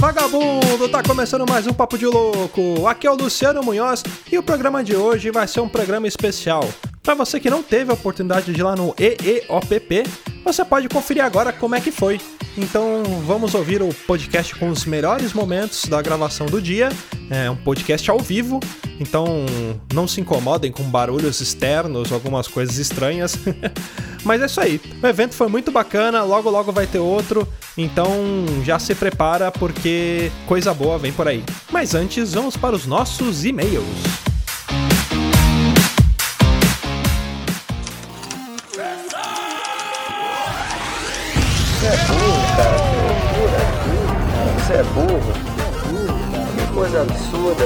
Vagabundo, tá começando mais um Papo de Louco. Aqui é o Luciano Munhoz e o programa de hoje vai ser um programa especial. Para você que não teve a oportunidade de ir lá no EEOPP, você pode conferir agora como é que foi. Então vamos ouvir o podcast com os melhores momentos da gravação do dia. É um podcast ao vivo, então não se incomodem com barulhos externos, algumas coisas estranhas. Mas é isso aí. O evento foi muito bacana, logo logo vai ter outro, então já se prepara porque coisa boa vem por aí. Mas antes, vamos para os nossos e-mails. Você é burro. Que coisa absurda.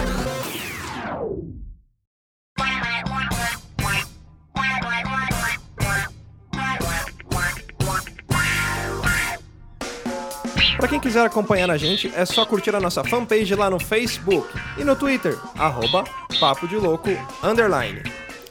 Para quem quiser acompanhar a gente, é só curtir a nossa fanpage lá no Facebook e no Twitter, arroba Papo de Louco Underline.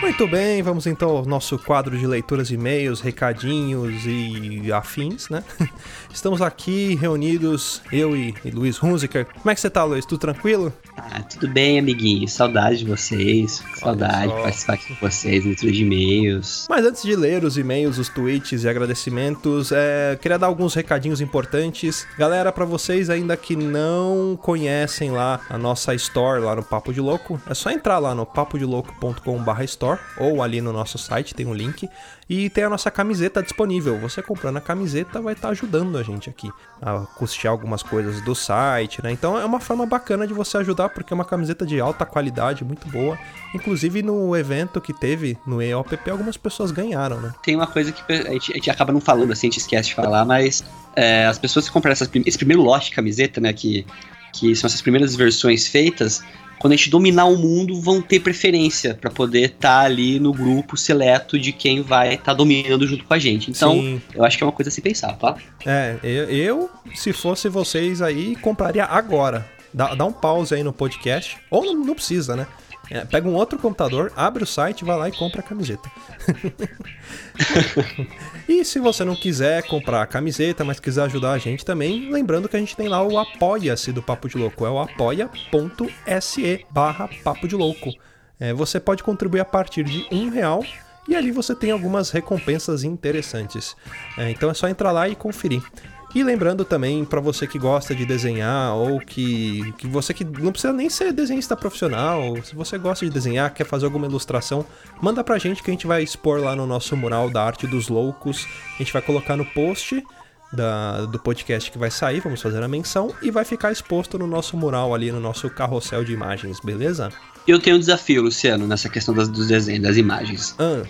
Muito bem, vamos então ao nosso quadro de leituras e-mails, recadinhos e afins, né? Estamos aqui reunidos, eu e, e Luiz Hunziker. Como é que você tá, Luiz? Tudo tranquilo? Ah, tudo bem, amiguinho. Saudade de vocês. Saudade de participar aqui com vocês, leitura de e-mails. Mas antes de ler os e-mails, os tweets e agradecimentos, é, queria dar alguns recadinhos importantes. Galera, para vocês ainda que não conhecem lá a nossa store lá no Papo de Louco, é só entrar lá no papodelouco.com/store ou ali no nosso site tem um link e tem a nossa camiseta disponível. Você comprando a camiseta vai estar ajudando a gente aqui a custear algumas coisas do site, né? Então é uma forma bacana de você ajudar porque é uma camiseta de alta qualidade, muito boa. Inclusive no evento que teve no EOPP, algumas pessoas ganharam, né? Tem uma coisa que a gente, a gente acaba não falando, assim, a gente esquece de falar, mas é, as pessoas que compraram essas, esse primeiro lote de camiseta, né, que, que são essas primeiras versões feitas, quando a gente dominar o mundo, vão ter preferência para poder estar tá ali no grupo seleto de quem vai estar tá dominando junto com a gente. Então, Sim. eu acho que é uma coisa a se pensar, tá? É, eu, eu, se fosse vocês aí, compraria agora. Dá, dá um pause aí no podcast. Ou não, não precisa, né? É, pega um outro computador, abre o site, vai lá e compra a camiseta. e se você não quiser comprar a camiseta, mas quiser ajudar a gente também, lembrando que a gente tem lá o Apoia-se do Papo de Louco. É o apoia.se barra Papo de Louco. É, você pode contribuir a partir de um real e ali você tem algumas recompensas interessantes. É, então é só entrar lá e conferir. E lembrando também para você que gosta de desenhar ou que, que você que não precisa nem ser desenhista profissional, se você gosta de desenhar, quer fazer alguma ilustração, manda pra gente que a gente vai expor lá no nosso mural da arte dos loucos. A gente vai colocar no post da, do podcast que vai sair, vamos fazer a menção e vai ficar exposto no nosso mural ali no nosso carrossel de imagens, beleza? Eu tenho um desafio, Luciano, nessa questão das, dos desenhos, das imagens. Ah.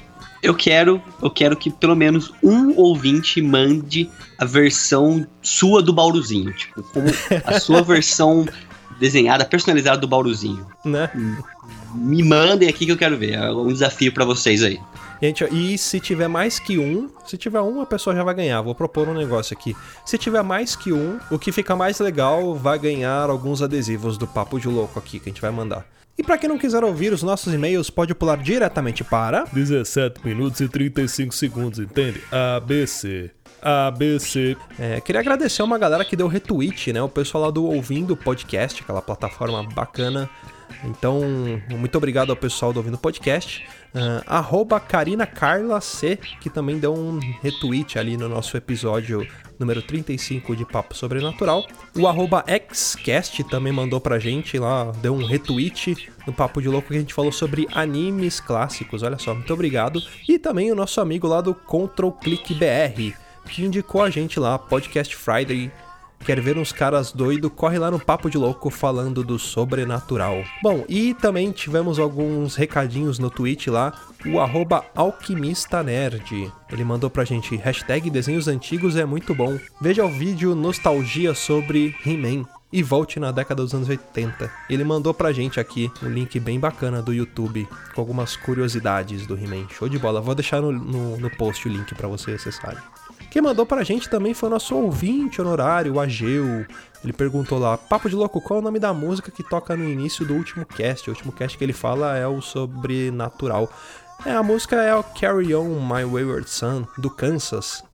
Eu quero, eu quero que pelo menos um ouvinte mande a versão sua do Bauruzinho, tipo, como a sua versão desenhada, personalizada do Bauruzinho. Né? Me mandem aqui que eu quero ver. É um desafio para vocês aí. Gente, e se tiver mais que um, se tiver um, a pessoa já vai ganhar. Vou propor um negócio aqui. Se tiver mais que um, o que fica mais legal vai ganhar alguns adesivos do Papo de Louco aqui que a gente vai mandar. E para quem não quiser ouvir os nossos e-mails, pode pular diretamente para 17 minutos e 35 segundos, entende? ABC. ABC. É, queria agradecer uma galera que deu retweet, né? O pessoal lá do Ouvindo Podcast, aquela plataforma bacana. Então, muito obrigado ao pessoal do Ouvindo Podcast. Uh, arroba Karina Carla C, que também deu um retweet ali no nosso episódio número 35 de Papo Sobrenatural. O arroba Xcast também mandou pra gente lá, deu um retweet no Papo de Louco que a gente falou sobre animes clássicos. Olha só, muito obrigado. E também o nosso amigo lá do Control Click BR, que indicou a gente lá, Podcast Friday Quer ver uns caras doido? Corre lá no Papo de Louco falando do sobrenatural. Bom, e também tivemos alguns recadinhos no tweet lá. O arroba. Ele mandou pra gente hashtag desenhos antigos é muito bom. Veja o vídeo Nostalgia sobre He-Man e volte na década dos anos 80. Ele mandou pra gente aqui um link bem bacana do YouTube com algumas curiosidades do He-Man. Show de bola. Vou deixar no, no, no post o link para você acessarem. Quem mandou pra gente também foi o nosso ouvinte honorário, o Ageu. Ele perguntou lá, Papo de Louco, qual é o nome da música que toca no início do último cast? O último cast que ele fala é o sobrenatural. É, a música é o Carry On My Wayward Son, do Kansas.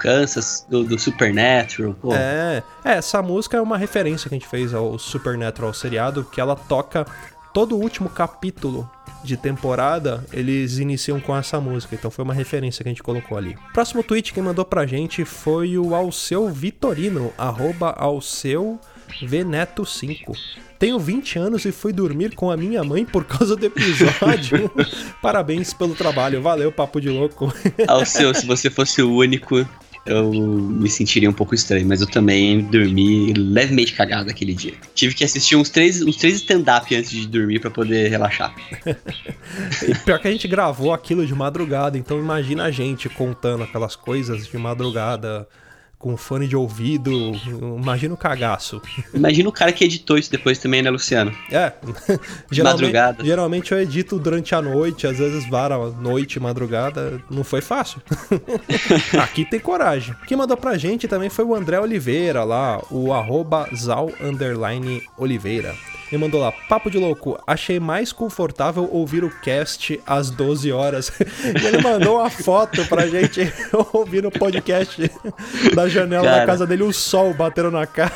Kansas, do, do Supernatural. Pô. É, é, essa música é uma referência que a gente fez ao Supernatural seriado, que ela toca todo o último capítulo de temporada, eles iniciam com essa música. Então foi uma referência que a gente colocou ali. Próximo tweet que mandou pra gente foi o Alceu Vitorino, arroba Alceu Veneto5. Tenho 20 anos e fui dormir com a minha mãe por causa do episódio. Parabéns pelo trabalho. Valeu, papo de louco. Alceu, se você fosse o único, eu me sentiria um pouco estranho, mas eu também dormi levemente cagado aquele dia. Tive que assistir uns três, uns três stand-up antes de dormir para poder relaxar. e pior que a gente gravou aquilo de madrugada, então imagina a gente contando aquelas coisas de madrugada com fone de ouvido. Imagina o cagaço. Imagina o cara que editou isso depois também, né, Luciano? É. geralmente, madrugada. Geralmente eu edito durante a noite, às vezes vara noite, madrugada. Não foi fácil. Aqui tem coragem. Quem mandou pra gente também foi o André Oliveira lá, o arroba Zal Oliveira. Ele mandou lá, papo de louco, achei mais confortável ouvir o cast às 12 horas. e ele mandou uma foto pra gente ouvir o podcast da janela cara, da casa dele, o sol batendo na cara.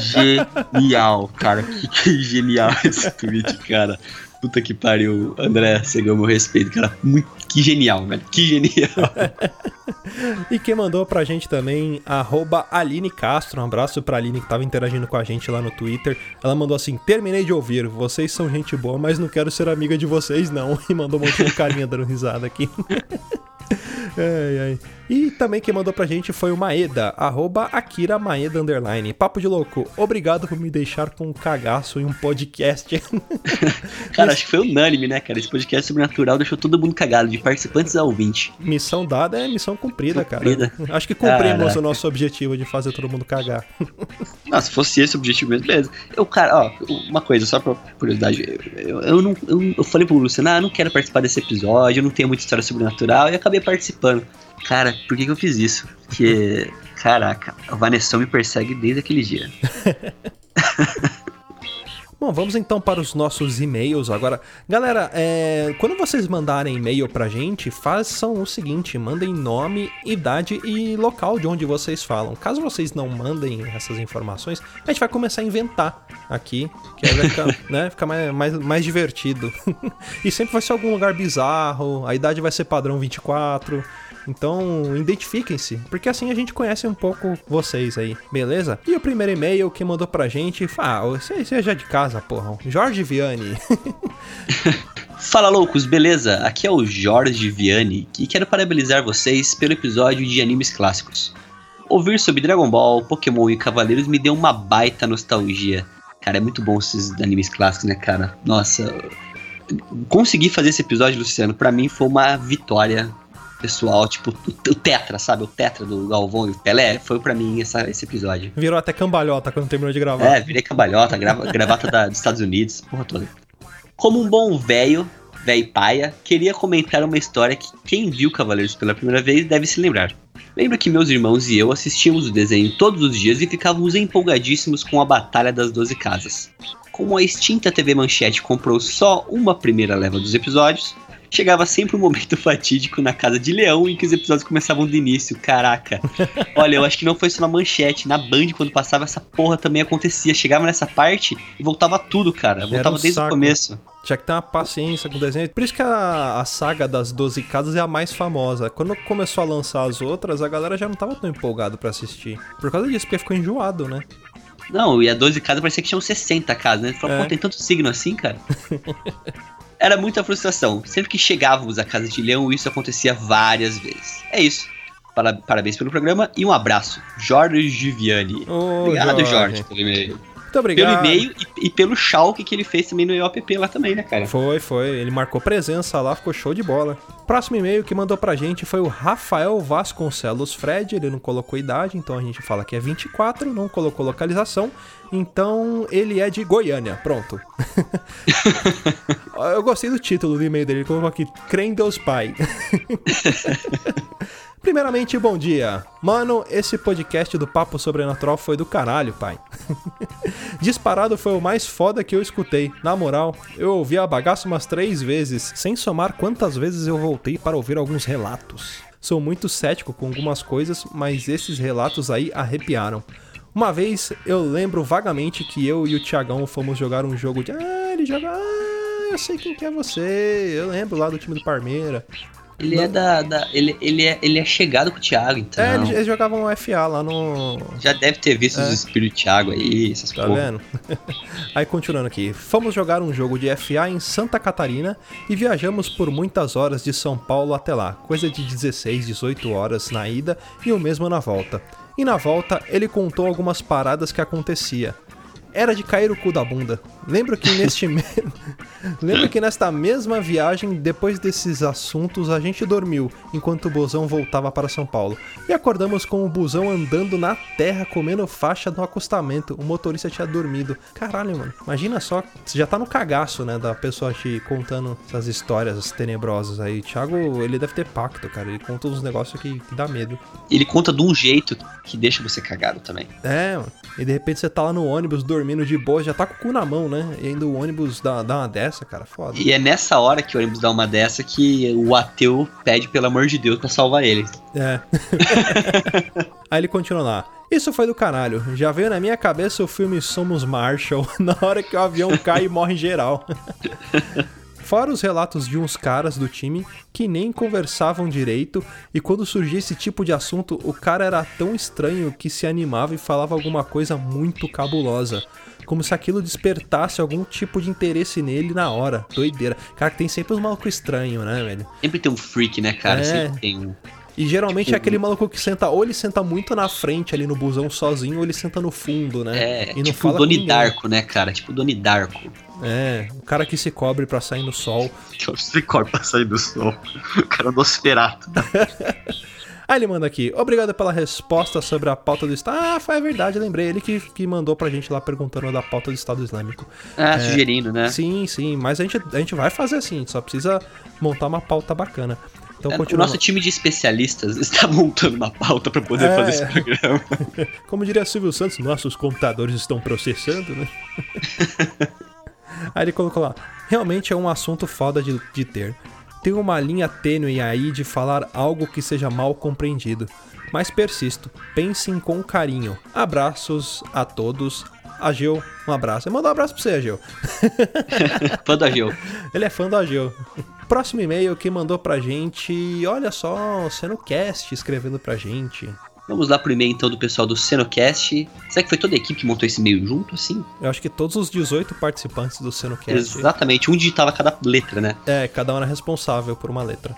Genial, cara. Que, que genial esse tweet, cara. Puta que pariu, André, você ganhou meu respeito, cara. Muito, que genial, velho. Que genial. e quem mandou pra gente também, arroba Aline Castro. Um abraço pra Aline que tava interagindo com a gente lá no Twitter. Ela mandou assim: terminei de ouvir. Vocês são gente boa, mas não quero ser amiga de vocês, não. E mandou um monte de carinha dando risada aqui. ai, ai. E também quem mandou pra gente foi o Maeda, arroba Akira Maeda Underline. Papo de louco, obrigado por me deixar com um cagaço em um podcast. cara, acho que foi unânime, né, cara? Esse podcast sobrenatural deixou todo mundo cagado, de participantes a ouvinte. Missão dada é missão cumprida, cumprida. cara. Acho que cumprimos Caraca. o nosso objetivo de fazer todo mundo cagar. Não, se fosse esse o objetivo mesmo, beleza. Eu, cara, ó, uma coisa, só pra curiosidade, eu, eu, não, eu, eu falei pro Luciano, ah, eu não quero participar desse episódio, eu não tenho muita história sobrenatural, e acabei participando. Cara, por que, que eu fiz isso? Porque, caraca, o Vanessa me persegue desde aquele dia. Bom, vamos então para os nossos e-mails agora. Galera, é, quando vocês mandarem e-mail pra gente, façam o seguinte: mandem nome, idade e local de onde vocês falam. Caso vocês não mandem essas informações, a gente vai começar a inventar aqui, que aí vai ficar, né, ficar mais, mais, mais divertido. e sempre vai ser algum lugar bizarro, a idade vai ser padrão 24. Então, identifiquem-se, porque assim a gente conhece um pouco vocês aí, beleza? E o primeiro e-mail que mandou pra gente, ah, você, você é já de casa, porra. Jorge Vianney. Fala loucos, beleza? Aqui é o Jorge Vianney e quero parabenizar vocês pelo episódio de animes clássicos. Ouvir sobre Dragon Ball, Pokémon e Cavaleiros me deu uma baita nostalgia. Cara, é muito bom esses animes clássicos, né, cara? Nossa, conseguir fazer esse episódio, Luciano, para mim foi uma vitória pessoal, tipo, o, Tetra, sabe? O Tetra do Galvão e o Pelé, foi para mim essa, esse episódio. Virou até cambalhota quando terminou de gravar. É, virei cambalhota, grava, gravata da, dos Estados Unidos, porra toda. Como um bom velho, velho paia, queria comentar uma história que quem viu Cavaleiros pela primeira vez deve se lembrar. Lembro que meus irmãos e eu assistíamos o desenho todos os dias e ficávamos empolgadíssimos com a Batalha das Doze Casas. Como a extinta TV Manchete comprou só uma primeira leva dos episódios, chegava sempre um momento fatídico na casa de Leão em que os episódios começavam do início. Caraca. Olha, eu acho que não foi só na manchete. Na Band, quando passava, essa porra também acontecia. Chegava nessa parte e voltava tudo, cara. Voltava um desde saco. o começo. Tinha que ter uma paciência com o desenho. Por isso que a, a saga das 12 casas é a mais famosa. Quando começou a lançar as outras, a galera já não tava tão empolgada para assistir. Por causa disso, porque ficou enjoado, né? Não, e a 12 casas parecia que tinham 60 casas, né? Falou, é. pô, tem tanto signo assim, cara. Era muita frustração. Sempre que chegávamos à casa de leão, isso acontecia várias vezes. É isso. para- parabéns pelo programa e um abraço. Jorge Giviani. Ô, Obrigado, Jorge, Jorge. pelo e-mail. Muito Pelo obrigado. e-mail e, e pelo Schalke que ele fez também no EOPP lá também, né, cara? Foi, foi. Ele marcou presença lá, ficou show de bola. Próximo e-mail que mandou pra gente foi o Rafael Vasconcelos Fred. Ele não colocou idade, então a gente fala que é 24, não colocou localização. Então ele é de Goiânia. Pronto. Eu gostei do título do e-mail dele. Ele colocou aqui: Crê em Deus Pai. Primeiramente, bom dia. Mano, esse podcast do Papo Sobrenatural foi do caralho, pai. Disparado foi o mais foda que eu escutei. Na moral, eu ouvi a bagaça umas três vezes, sem somar quantas vezes eu voltei para ouvir alguns relatos. Sou muito cético com algumas coisas, mas esses relatos aí arrepiaram. Uma vez eu lembro vagamente que eu e o Thiagão fomos jogar um jogo de. Ah, ele joga. Ah, eu sei quem que é você. Eu lembro lá do time do Parmeira. Ele é da. da- ele, ele, é, ele é chegado com o Thiago, então. É, eles, eles jogavam FA lá no. Já deve ter visto os espíritos Thiago aí, essas Tá porra. vendo? Aí continuando aqui. Fomos jogar um jogo de FA em Santa Catarina e viajamos por muitas horas de São Paulo até lá, coisa de 16, 18 horas na ida e o mesmo na volta. E na volta ele contou algumas paradas que acontecia. Era de cair o cu da bunda. Lembro que neste me... Lembro que nesta mesma viagem, depois desses assuntos, a gente dormiu enquanto o busão voltava para São Paulo. E acordamos com o busão andando na terra comendo faixa no acostamento. O motorista tinha dormido. Caralho, mano. Imagina só, você já tá no cagaço, né, da pessoa te contando essas histórias tenebrosas aí. Thiago, ele deve ter pacto, cara. Ele conta uns negócios que, que dá medo. Ele conta de um jeito que deixa você cagado também. É, mano. E de repente você tá lá no ônibus dormindo de boa, já tá com o cu na mão, né? E ainda o ônibus dá, dá uma dessa, cara. Foda. E é nessa hora que o ônibus dá uma dessa que o ateu pede, pelo amor de Deus, pra salvar ele. É. Aí ele continua lá. Isso foi do caralho. Já veio na minha cabeça o filme Somos Marshall, na hora que o avião cai e morre geral. Fora os relatos de uns caras do time que nem conversavam direito e quando surgia esse tipo de assunto, o cara era tão estranho que se animava e falava alguma coisa muito cabulosa. Como se aquilo despertasse algum tipo de interesse nele na hora. Doideira. Cara, que tem sempre uns malucos estranhos, né, velho? Sempre tem um freak, né, cara? É. Sempre tem um. E geralmente é aquele maluco que senta, ou ele senta muito na frente ali no busão sozinho, ou ele senta no fundo, né? É, e não tipo o fala Doni. Darko, né, cara? Tipo o Doni Darko. É, o cara que se cobre pra sair no sol. Que é o Tricor pra sair do sol. O cara do Nosferatu. Aí ele manda aqui, obrigado pela resposta sobre a pauta do Estado. Ah, foi a verdade, lembrei. Ele que, que mandou pra gente lá perguntando da pauta do Estado Islâmico. Ah, sugerindo, né? Sim, sim, mas a gente, a gente vai fazer assim, a gente só precisa montar uma pauta bacana. Então, É, o nosso time de especialistas está montando uma pauta pra poder É. fazer esse programa. Como diria Silvio Santos, nossos computadores estão processando, né? aí ele colocou lá: realmente é um assunto foda de, de ter. Tem uma linha tênue aí de falar algo que seja mal compreendido. Mas persisto, pensem com carinho. Abraços a todos. Ageu, um abraço. Manda um abraço pra você, Ageu. Fã do Ageu. Ele é fã do Ageu. Próximo e-mail que mandou pra gente, olha só, Senocast escrevendo pra gente. Vamos lá pro e-mail então do pessoal do Senocast. Será que foi toda a equipe que montou esse e-mail junto, assim? Eu acho que todos os 18 participantes do Senocast. Exatamente, um digitava cada letra, né? É, cada um era responsável por uma letra.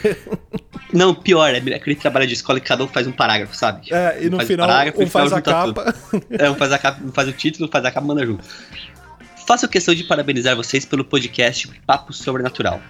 Não, pior, é aquele trabalho de escola que cada um faz um parágrafo, sabe? É, e Um no faz final um e final faz a capa. É, um faz, a capa, um faz o título, faz a capa manda junto. Faço questão de parabenizar vocês pelo podcast Papo Sobrenatural.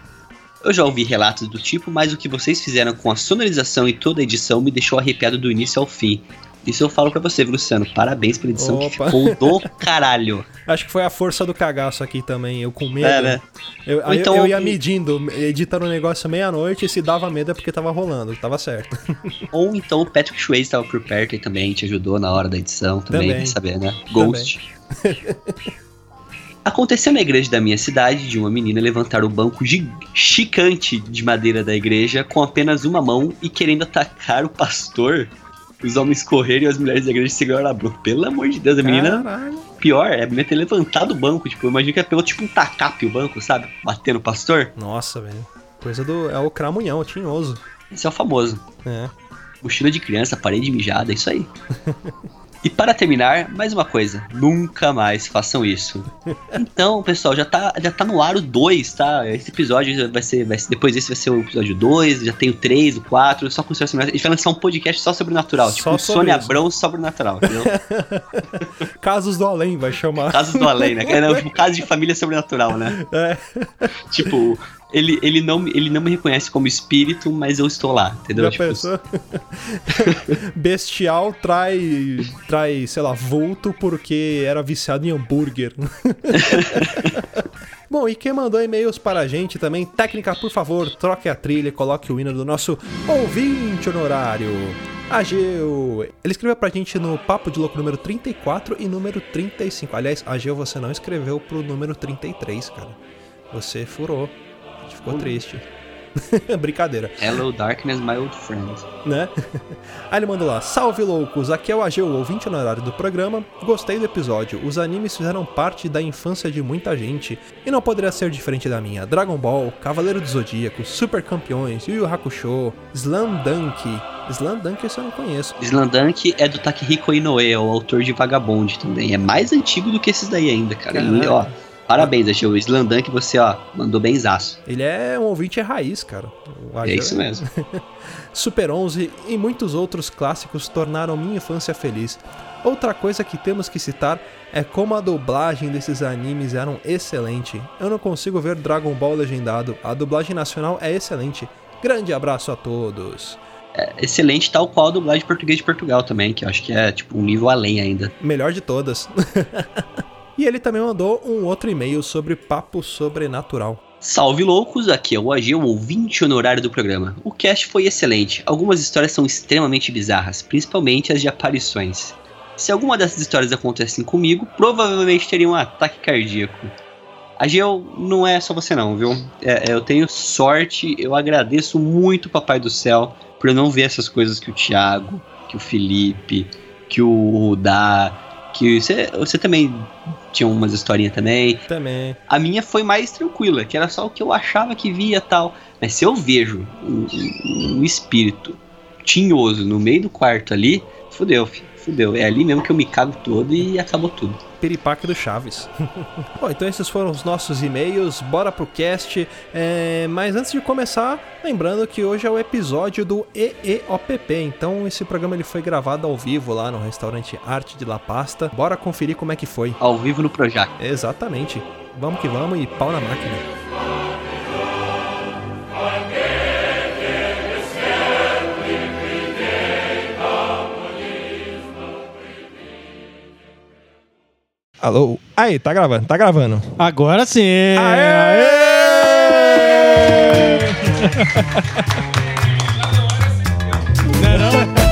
Eu já ouvi relatos do tipo, mas o que vocês fizeram com a sonorização e toda a edição me deixou arrepiado do início ao fim. Isso eu falo pra você, Luciano. Parabéns pela edição que Opa. ficou do caralho. Acho que foi a força do cagaço aqui também, eu com medo. É, né? Eu, então- eu ia medindo, editando o negócio meia-noite e se dava medo é porque tava rolando, tava certo. Ou então o Patrick Swayze estava por perto e também te ajudou na hora da edição, também, Também. saber, né? Ghost. Aconteceu na igreja da minha cidade de uma menina levantar o banco chicante de madeira da igreja com apenas uma mão e querendo atacar o pastor. Os homens correram e as mulheres da igreja seguraram a banco. Pelo amor de Deus, a menina, Caralho. pior, é a menina ter levantado o banco. Tipo, imagina que ela pegou tipo um tacape o banco, sabe? Bater no pastor. Nossa, velho. Coisa do. É o cramunhão, o tinhoso. Esse é o famoso. É. Mochila de criança, parede mijada, é isso aí. E para terminar, mais uma coisa, nunca mais façam isso. Então, pessoal, já tá, já tá no ar o 2, tá? Esse episódio vai ser, vai ser. Depois desse vai ser o episódio 2, já tem o 3, o 4, só com o A gente vai lançar um podcast só sobrenatural. Só tipo, Sônia. Abrão sobrenatural, entendeu? Casos do além vai chamar. Casos do além, né? É, não, tipo, caso de família sobrenatural, né? É. Tipo, ele, ele, não, me- ele não me reconhece como espírito, mas eu estou lá, entendeu? Já Tipo, pensou? Bestial trai, trai, sei lá, vulto porque era viciado em hambúrguer. Bom, e quem mandou e-mails para a gente também, técnica, por favor, troque a trilha e coloque o hino do nosso ouvinte honorário. Ageu, ele escreveu pra gente no Papo de Louco número 34 e número 35. Aliás, Ageu, você não escreveu pro número 33, cara. Você furou. Ficou triste. Brincadeira Hello Darkness, my old friend. né? Aí ele mandou lá: Salve loucos, aqui é o AG, o ouvinte honorário do programa. Gostei do episódio. Os animes fizeram parte da infância de muita gente e não poderia ser diferente da minha. Dragon Ball, Cavaleiro do Zodíaco, Super Campeões, Yu Yu Hakusho, Slam Dunk. Slam Dunk esse eu não conheço. Slandank é do Takehiko Inoue, é o autor de Vagabond também. É mais antigo do que esses daí ainda, cara. E, Caralho. ó, parabéns, achei o Slandank, você, ó, mandou benzaço. Ele é um ouvinte raiz, cara. É isso mesmo. Super 11 e muitos outros clássicos tornaram minha infância feliz. Outra coisa que temos que citar é como a dublagem desses animes eram excelente. Eu não consigo ver Dragon Ball legendado, a dublagem nacional é excelente. Grande abraço a todos. É excelente, tal qual a dublagem português de Portugal também, que eu acho que é, tipo, um nível além ainda. Melhor de todas. e ele também mandou um outro e-mail sobre papo sobrenatural. Salve loucos, aqui é o AG, o ouvinte honorário do programa. O cast foi excelente. Algumas histórias são extremamente bizarras, principalmente as de aparições. Se alguma dessas histórias acontecessem comigo, provavelmente teria um ataque cardíaco. Ageu, não é só você não, viu? É, é, eu tenho sorte, eu agradeço muito o Papai do Céu por eu não ver essas coisas que o Thiago, que o Felipe, que o Rudá, que você, você também tinha umas historinhas também. Também. A minha foi mais tranquila, que era só o que eu achava que via tal. Mas se eu vejo um, um- espírito tinhoso no meio do quarto ali, fudeu, fudeu. É ali mesmo que eu me cago todo e acabou tudo. Piripaque do Chaves. Bom, então esses foram os nossos e-mails, bora pro cast. É, mas antes de começar, lembrando que hoje é o episódio do EEOPP, então esse programa ele foi gravado ao vivo lá no restaurante Arte de La Pasta. Bora conferir como é que foi. Ao vivo no Projac. Exatamente. Vamos que vamos e pau na máquina. Alô? Aí, tá gravando, tá gravando. Agora sim! Aê! Não não?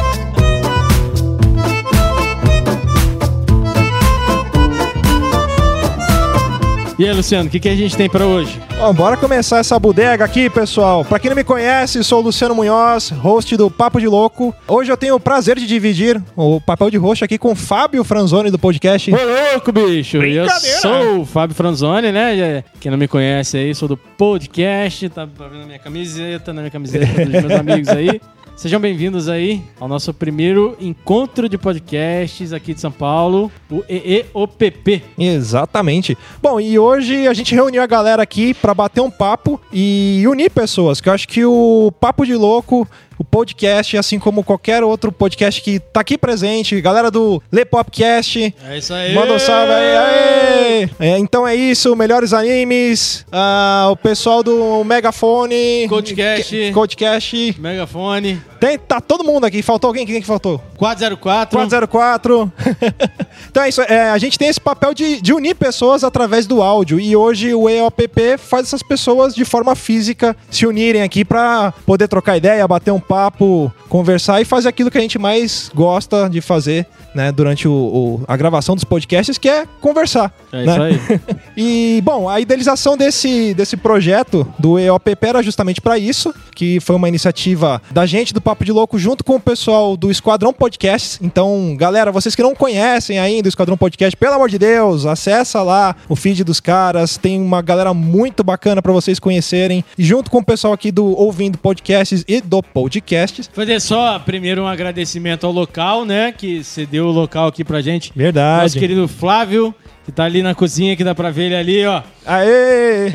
E aí, Luciano, o que, que a gente tem pra hoje? Bom, bora começar essa bodega aqui, pessoal. Pra quem não me conhece, sou o Luciano Munhoz, host do Papo de Louco. Hoje eu tenho o prazer de dividir o papel de host aqui com o Fábio Franzoni do podcast. Ô, louco, bicho! Eu sou o Fábio Franzoni, né? Quem não me conhece aí, sou do podcast, tá vendo a minha camiseta, na minha camiseta dos meus amigos aí. Sejam bem-vindos aí ao nosso primeiro encontro de podcasts aqui de São Paulo, o EEOPP. Exatamente. Bom, e hoje a gente reuniu a galera aqui pra bater um papo e unir pessoas, que eu acho que o Papo de Louco, o podcast, assim como qualquer outro podcast que tá aqui presente, galera do Le Popcast, É isso aí! Manda um salve aí, aê! É, então é isso, melhores animes, ah, o pessoal do Megafone, Codecast. Codecast, Megafone, tem, tá todo mundo aqui, faltou alguém? Quem que faltou? 404. 404. então é isso, é, a gente tem esse papel de, de unir pessoas através do áudio e hoje o EOPP faz essas pessoas de forma física se unirem aqui pra poder trocar ideia, bater um papo, conversar e fazer aquilo que a gente mais gosta de fazer, né, durante o, o- a gravação dos podcasts, que é conversar. É né? isso aí. E, bom, a idealização desse, desse projeto do EOPP era justamente para isso, que foi uma iniciativa da gente do Papo de Louco junto com o pessoal do Esquadrão Podcasts. Então, galera, vocês que não conhecem ainda o Esquadrão Podcast, pelo amor de Deus, acessa lá o feed dos caras, tem uma galera muito bacana para vocês conhecerem. E junto com o pessoal aqui do Ouvindo Podcasts e do Podcasts. Fazer só primeiro um agradecimento ao local, né? Que cedeu o local aqui pra gente. Nosso Verdade. querido Flávio, que tá ali na cozinha, que dá pra ver ele ali, ó. Aê!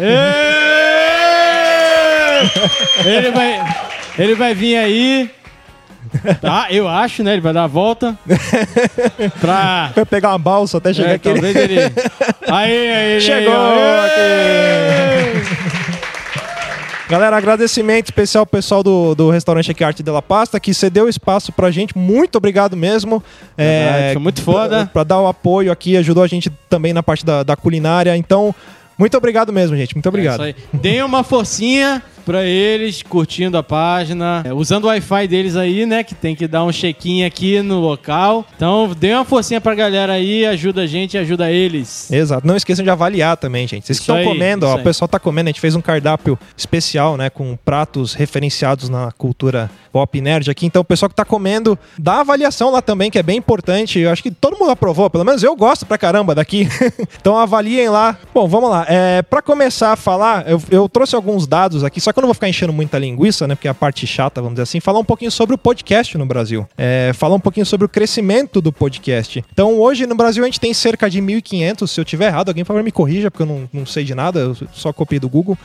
ele vai, ele vai vir aí. Tá, eu acho, né? Ele vai dar a volta. Pra. Vai pegar uma balsa até chegar É, aqui. talvez ele. Aí, aí, Chegou aí. Galera, agradecimento especial ao pessoal do, do restaurante aqui Arte de la Pasta, que cedeu espaço pra gente. Muito obrigado mesmo. Verdade, foi muito foda. Pra, pra dar o apoio aqui, ajudou a gente também na parte da, da culinária. Então, muito obrigado mesmo, gente. Muito obrigado. É isso aí. Deem uma forcinha pra eles, curtindo a página, é, usando o Wi-Fi deles aí, né? Que tem que dar um check-in aqui no local. Então, dê uma forcinha pra galera aí, ajuda a gente ajuda eles. Exato. Não esqueçam de avaliar também, gente. Vocês que estão comendo, ó, o pessoal tá comendo, a gente fez um cardápio especial, né, com pratos referenciados na cultura pop nerd aqui. Então, o pessoal que tá comendo, dá avaliação lá também, que é bem importante. Eu acho que todo mundo aprovou, pelo menos eu gosto pra caramba daqui. então, avaliem lá. Bom, vamos lá. É, para começar a falar, eu, eu trouxe alguns dados aqui, só que eu não vou ficar enchendo muita linguiça, né, porque é a parte chata, vamos dizer assim, falar um pouquinho sobre o podcast no Brasil. É, falar um pouquinho sobre o crescimento do podcast. Então, hoje no Brasil a gente tem cerca de 1.500, se eu tiver errado, alguém por favor me corrija, porque eu não, não sei de nada, eu só copiei do Google.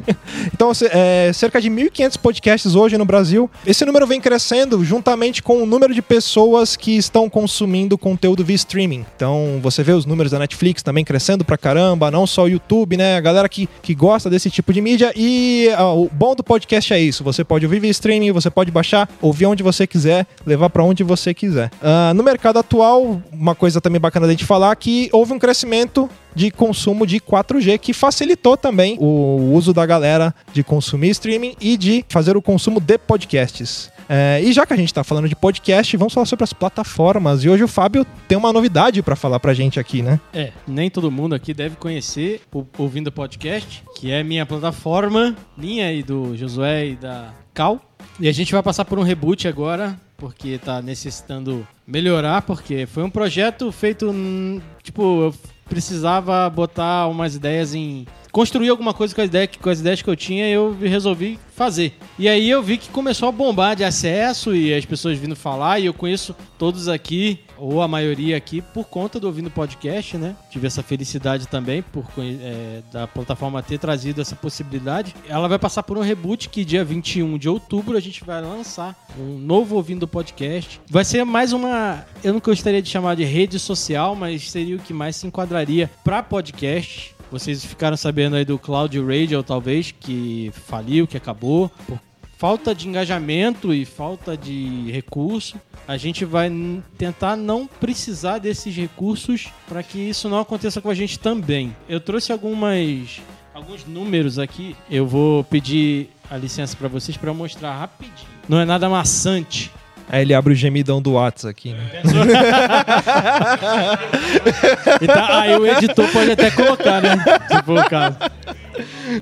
então, é, cerca de 1.500 podcasts hoje no Brasil. Esse número vem crescendo juntamente com o número de pessoas que estão consumindo conteúdo via streaming. Então, você vê os números da Netflix também crescendo pra caramba, não só o YouTube, né? A galera que, que gosta desse tipo de mídia. E ah, o bom do podcast é isso: você pode ouvir via streaming, você pode baixar, ouvir onde você quiser, levar pra onde você quiser. Ah, no mercado atual, uma coisa também bacana da gente falar é que houve um crescimento de consumo de 4G, que facilitou também o uso da galera de consumir streaming e de fazer o consumo de podcasts. É, e já que a gente tá falando de podcast, vamos falar sobre as plataformas. E hoje o Fábio tem uma novidade pra falar pra gente aqui, né? É, nem todo mundo aqui deve conhecer o Ouvindo Podcast, que é minha plataforma, minha e do Josué e da Cal. E a gente vai passar por um reboot agora, porque tá necessitando melhorar, porque foi um projeto feito, hum, tipo, eu precisava botar umas ideias em construir alguma coisa com as ideias, com as ideias que eu tinha e eu resolvi fazer. E aí eu vi que começou a bombar de acesso e as pessoas vindo falar e eu conheço todos aqui, ou a maioria aqui, por conta do Ouvindo Podcast, né? Tive essa felicidade também por é, da plataforma ter trazido essa possibilidade. Ela vai passar por um reboot que dia 21 de outubro a gente vai lançar um novo Ouvindo Podcast. Vai ser mais uma, eu não gostaria de chamar de rede social, mas seria o que mais se enquadraria para podcast. Vocês ficaram sabendo aí do Cloud Radio, talvez, que faliu, que acabou. Por falta de engajamento e falta de recurso, a gente vai tentar não precisar desses recursos para que isso não aconteça com a gente também. Eu trouxe algumas alguns números aqui. Eu vou pedir a licença para vocês para mostrar rapidinho. Não é nada maçante. Aí ele abre o gemidão do WhatsApp aqui, né? E tá- aí o editor pode até colocar, né? Se for o caso.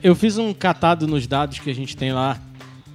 Eu fiz um catado nos dados que a gente tem lá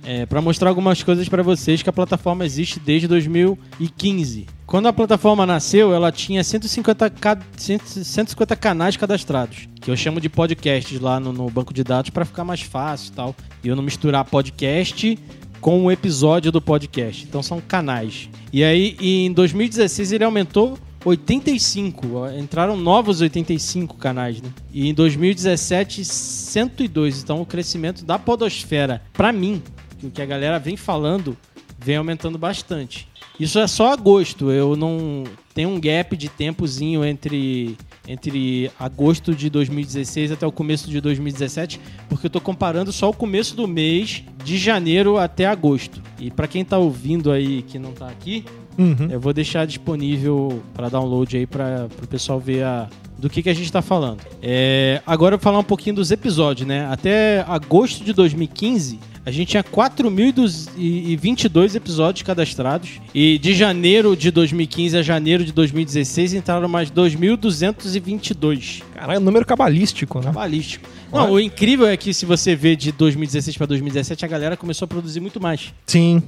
é, para mostrar algumas coisas para vocês que a plataforma existe desde 2015. Quando a plataforma nasceu, ela tinha 150, ca- 100 150 canais cadastrados, que eu chamo de podcasts lá no, no banco de dados para ficar mais fácil e tal. E eu não misturar podcast com o episódio do podcast. Então são canais. E aí, em 2016, ele aumentou 85. ó, Entraram novos 85 canais, né? E em 2017, 102. Então o crescimento da podosfera, pra mim, o que a galera vem falando, vem aumentando bastante. Isso é só agosto. Eu não tem um gap de tempozinho entre entre agosto de 2016 até o começo de 2017, porque eu tô comparando só o começo do mês de janeiro até agosto. E pra quem tá ouvindo aí que não tá aqui, Uhum. eu vou deixar disponível para download aí para o pessoal ver a, do que, que a gente está falando. É, agora eu vou falar um pouquinho dos episódios, né? Até agosto de 2015, a gente tinha 4.022 episódios cadastrados. E de janeiro de 2015 a janeiro de 2016 entraram mais 2.222. Caralho, número cabalístico, né? Balístico. Não, o incrível é que se você vê de 2016 para 2017, a galera começou a produzir muito mais. Sim.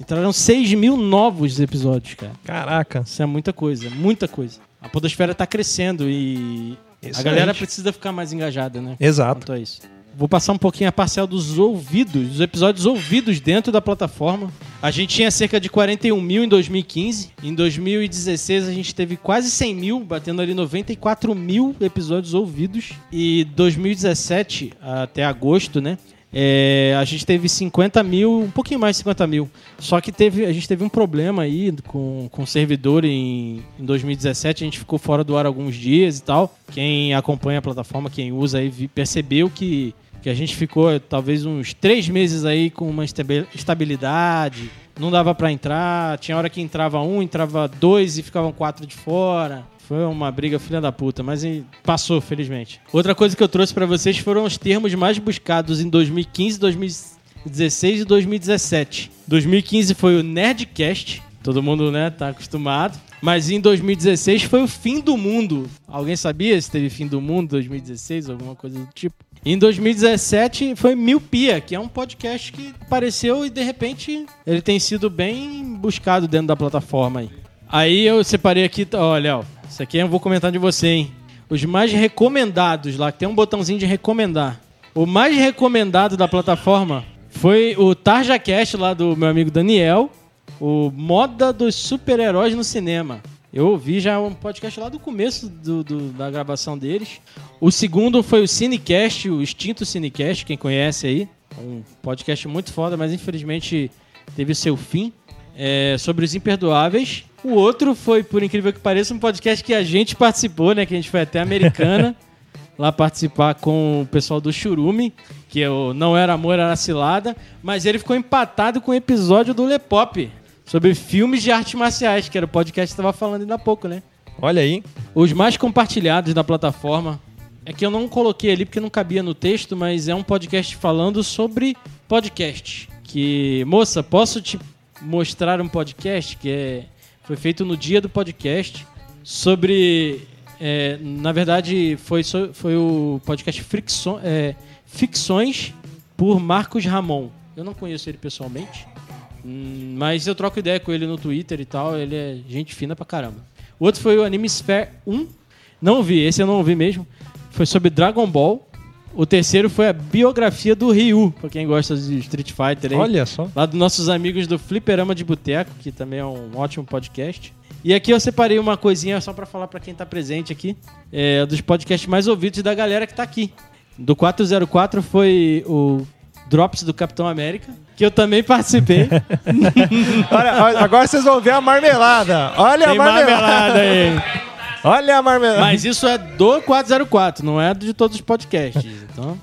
Entraram 6 mil novos episódios, cara. Caraca. Isso é muita coisa, muita coisa. A podosfera tá crescendo e a Excelente. galera precisa ficar mais engajada, né? Exato. Quanto a isso. Vou passar um pouquinho a parcial dos ouvidos, dos episódios ouvidos dentro da plataforma. A gente tinha cerca de 41 mil em 2015. Em 2016 a gente teve quase 100 mil, batendo ali 94 mil episódios ouvidos. E 2017 até agosto, né? É, a gente teve 50 mil, um pouquinho mais de 50 mil. Só que teve, a gente teve um problema aí com, com o servidor em, em 2017. A gente ficou fora do ar alguns dias e tal. Quem acompanha a plataforma, quem usa aí, percebeu que, que a gente ficou talvez uns três meses aí com uma estabi- estabilidade. Não dava pra entrar. Tinha hora que entrava um, entrava dois e ficavam quatro de fora. Foi uma briga filha da puta, mas passou, felizmente. Outra coisa que eu trouxe pra vocês foram os termos mais buscados em 2015, 2016 e 2017. 2015 foi o Nerdcast, todo mundo, né, tá acostumado. Mas em 2016 foi o fim do mundo. Alguém sabia se teve fim do mundo em 2016, alguma coisa do tipo? Em 2017 foi Miopia, que é um podcast que apareceu e de repente ele tem sido bem buscado dentro da plataforma aí. Aí eu separei aqui, tá, ó, isso aqui eu vou comentar de você, hein? Os mais recomendados lá, que tem um botãozinho de recomendar. O mais recomendado da plataforma foi o TarjaCast lá do meu amigo Daniel, o Moda dos Super-Heróis no Cinema. Eu ouvi já um podcast lá do começo do- do- da gravação deles. O segundo foi o Cinecast, o extinto Cinecast, quem conhece aí. Um podcast muito foda, mas infelizmente teve seu fim. É, sobre os imperdoáveis. O outro foi, por incrível que pareça, um podcast que a gente participou, né? Que a gente foi até Americana lá participar com o pessoal do Churume, que o Não Era Amor, Era Cilada, mas ele ficou empatado com o episódio do Lepop, sobre filmes de artes marciais, que era o podcast que estava falando ainda há pouco, né? Olha aí. Os mais compartilhados da plataforma é que eu não coloquei ali porque não cabia no texto, mas é um podcast falando sobre podcast. Que, moça, posso te mostrar um podcast que é, foi feito no dia do podcast sobre. é, na verdade, foi, foi o podcast Fricço- é, Ficções por Marcos Ramon. Eu não conheço ele pessoalmente. Hum, Mas eu troco ideia com ele no Twitter e tal, ele é gente fina pra caramba. O outro foi o Anime Sphere 1. Não vi, esse eu não vi mesmo. Foi sobre Dragon Ball. O terceiro foi a biografia do Ryu, pra quem gosta de Street Fighter aí. Olha só. Lá dos nossos amigos do Fliperama de Boteco, que também é um ótimo podcast. E aqui eu separei uma coisinha só pra falar pra quem tá presente aqui, é, dos podcasts mais ouvidos da galera que tá aqui. Do 404 foi o Drops do Capitão América, que eu também participei. Olha, olha, agora vocês vão ver a marmelada. Olha Tem a marmelada. marmelada aí. Olha a marmelada. Mas isso é do 404, não é de todos os podcasts. Então...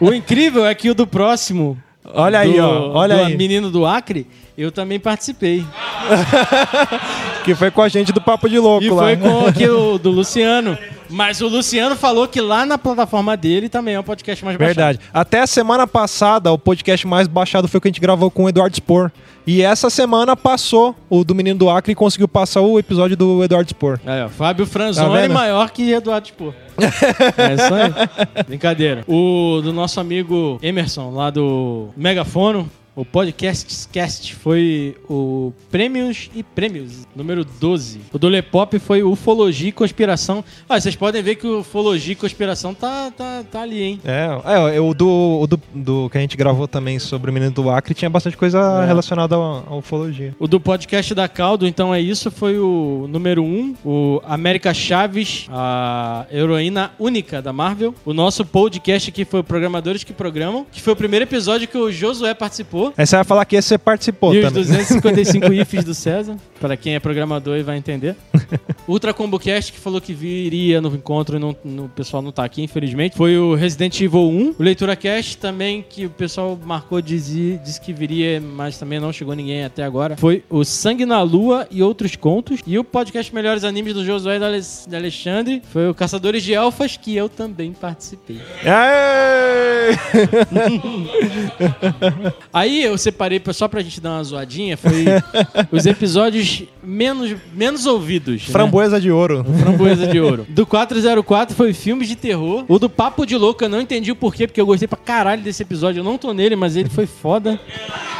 o incrível é que o do próximo. Olha aí, do- ó. Olha do aí. menino do Acre, eu também participei. Que foi com a gente do Papo de Louco E lá. foi com aqui o do Luciano. Mas o Luciano falou que lá na plataforma dele também é um podcast mais baixado. Verdade. Até a semana passada, o podcast mais baixado foi o que a gente gravou com o Eduardo Spor. E essa semana passou o do Menino do Acre e conseguiu passar o episódio do Eduardo Spor. Aí, ó, Fábio Franzoni Tá maior que Eduardo Spor. é isso aí. Brincadeira. O do nosso amigo Emerson, lá do Megafono, o podcast Cast foi o Prêmios e Prêmios, número 12. O do Lepop foi Ufologia e Conspiração. Ah, vocês podem ver que o Ufologia e Conspiração tá, tá, tá ali, hein? É, é o, do, o do, do que a gente gravou também sobre o Menino do Acre tinha bastante coisa É. relacionada à ufologia. O do podcast da Caldo, então é isso, foi o número 1, um, o América Chaves, a heroína única da Marvel. O nosso podcast aqui foi o Programadores que Programam, que foi o primeiro episódio que o Josué participou. Aí você vai falar que esse você participou e os também. 255 ifs do César, para quem é programador e vai entender. Ultra Combo Cast, que falou que viria no encontro e não, no- o pessoal não tá aqui, infelizmente. Foi o Resident Evil 1. O Leitura Cast também, que o pessoal marcou, dizia, disse que viria, mas também não chegou ninguém até agora. Foi o Sangue na Lua e Outros Contos. E o podcast Melhores Animes do Josué e da Ale- da Alexandre foi o Caçadores de Elfas, que eu também participei. Aê! Aí eu separei só pra gente dar uma zoadinha, foi os episódios menos, menos ouvidos. né? Framboesa de ouro. Framboesa de ouro. Do 404 foi filmes de terror. O do Papo de Louco eu não entendi o porquê, porque eu gostei pra caralho desse episódio. Eu não tô nele, mas ele foi foda.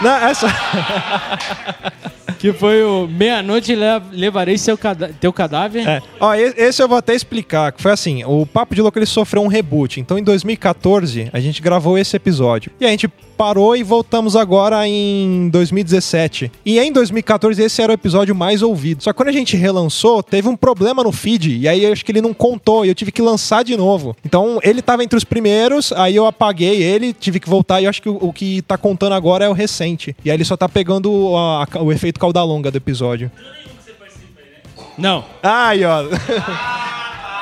Não, essa... Que foi o Meia-Noite Le- Levarei seu cada- Teu Cadáver. É. Ó, esse eu vou até explicar, que foi assim, o Papo de Louco ele sofreu um reboot. Então em 2014 a gente gravou esse episódio. E a gente parou e voltamos agora em 2017. E em 2014 esse era o episódio mais ouvido. Só que quando a gente relançou, teve um problema no feed, e aí eu acho que ele não contou, e eu tive que lançar de novo. Então ele tava entre os primeiros, aí eu apaguei ele, tive que voltar, e eu acho que o, o que tá contando agora é o recente. E aí ele só tá pegando o, a- o efeito cauda longa do episódio. Não, Ai, ó.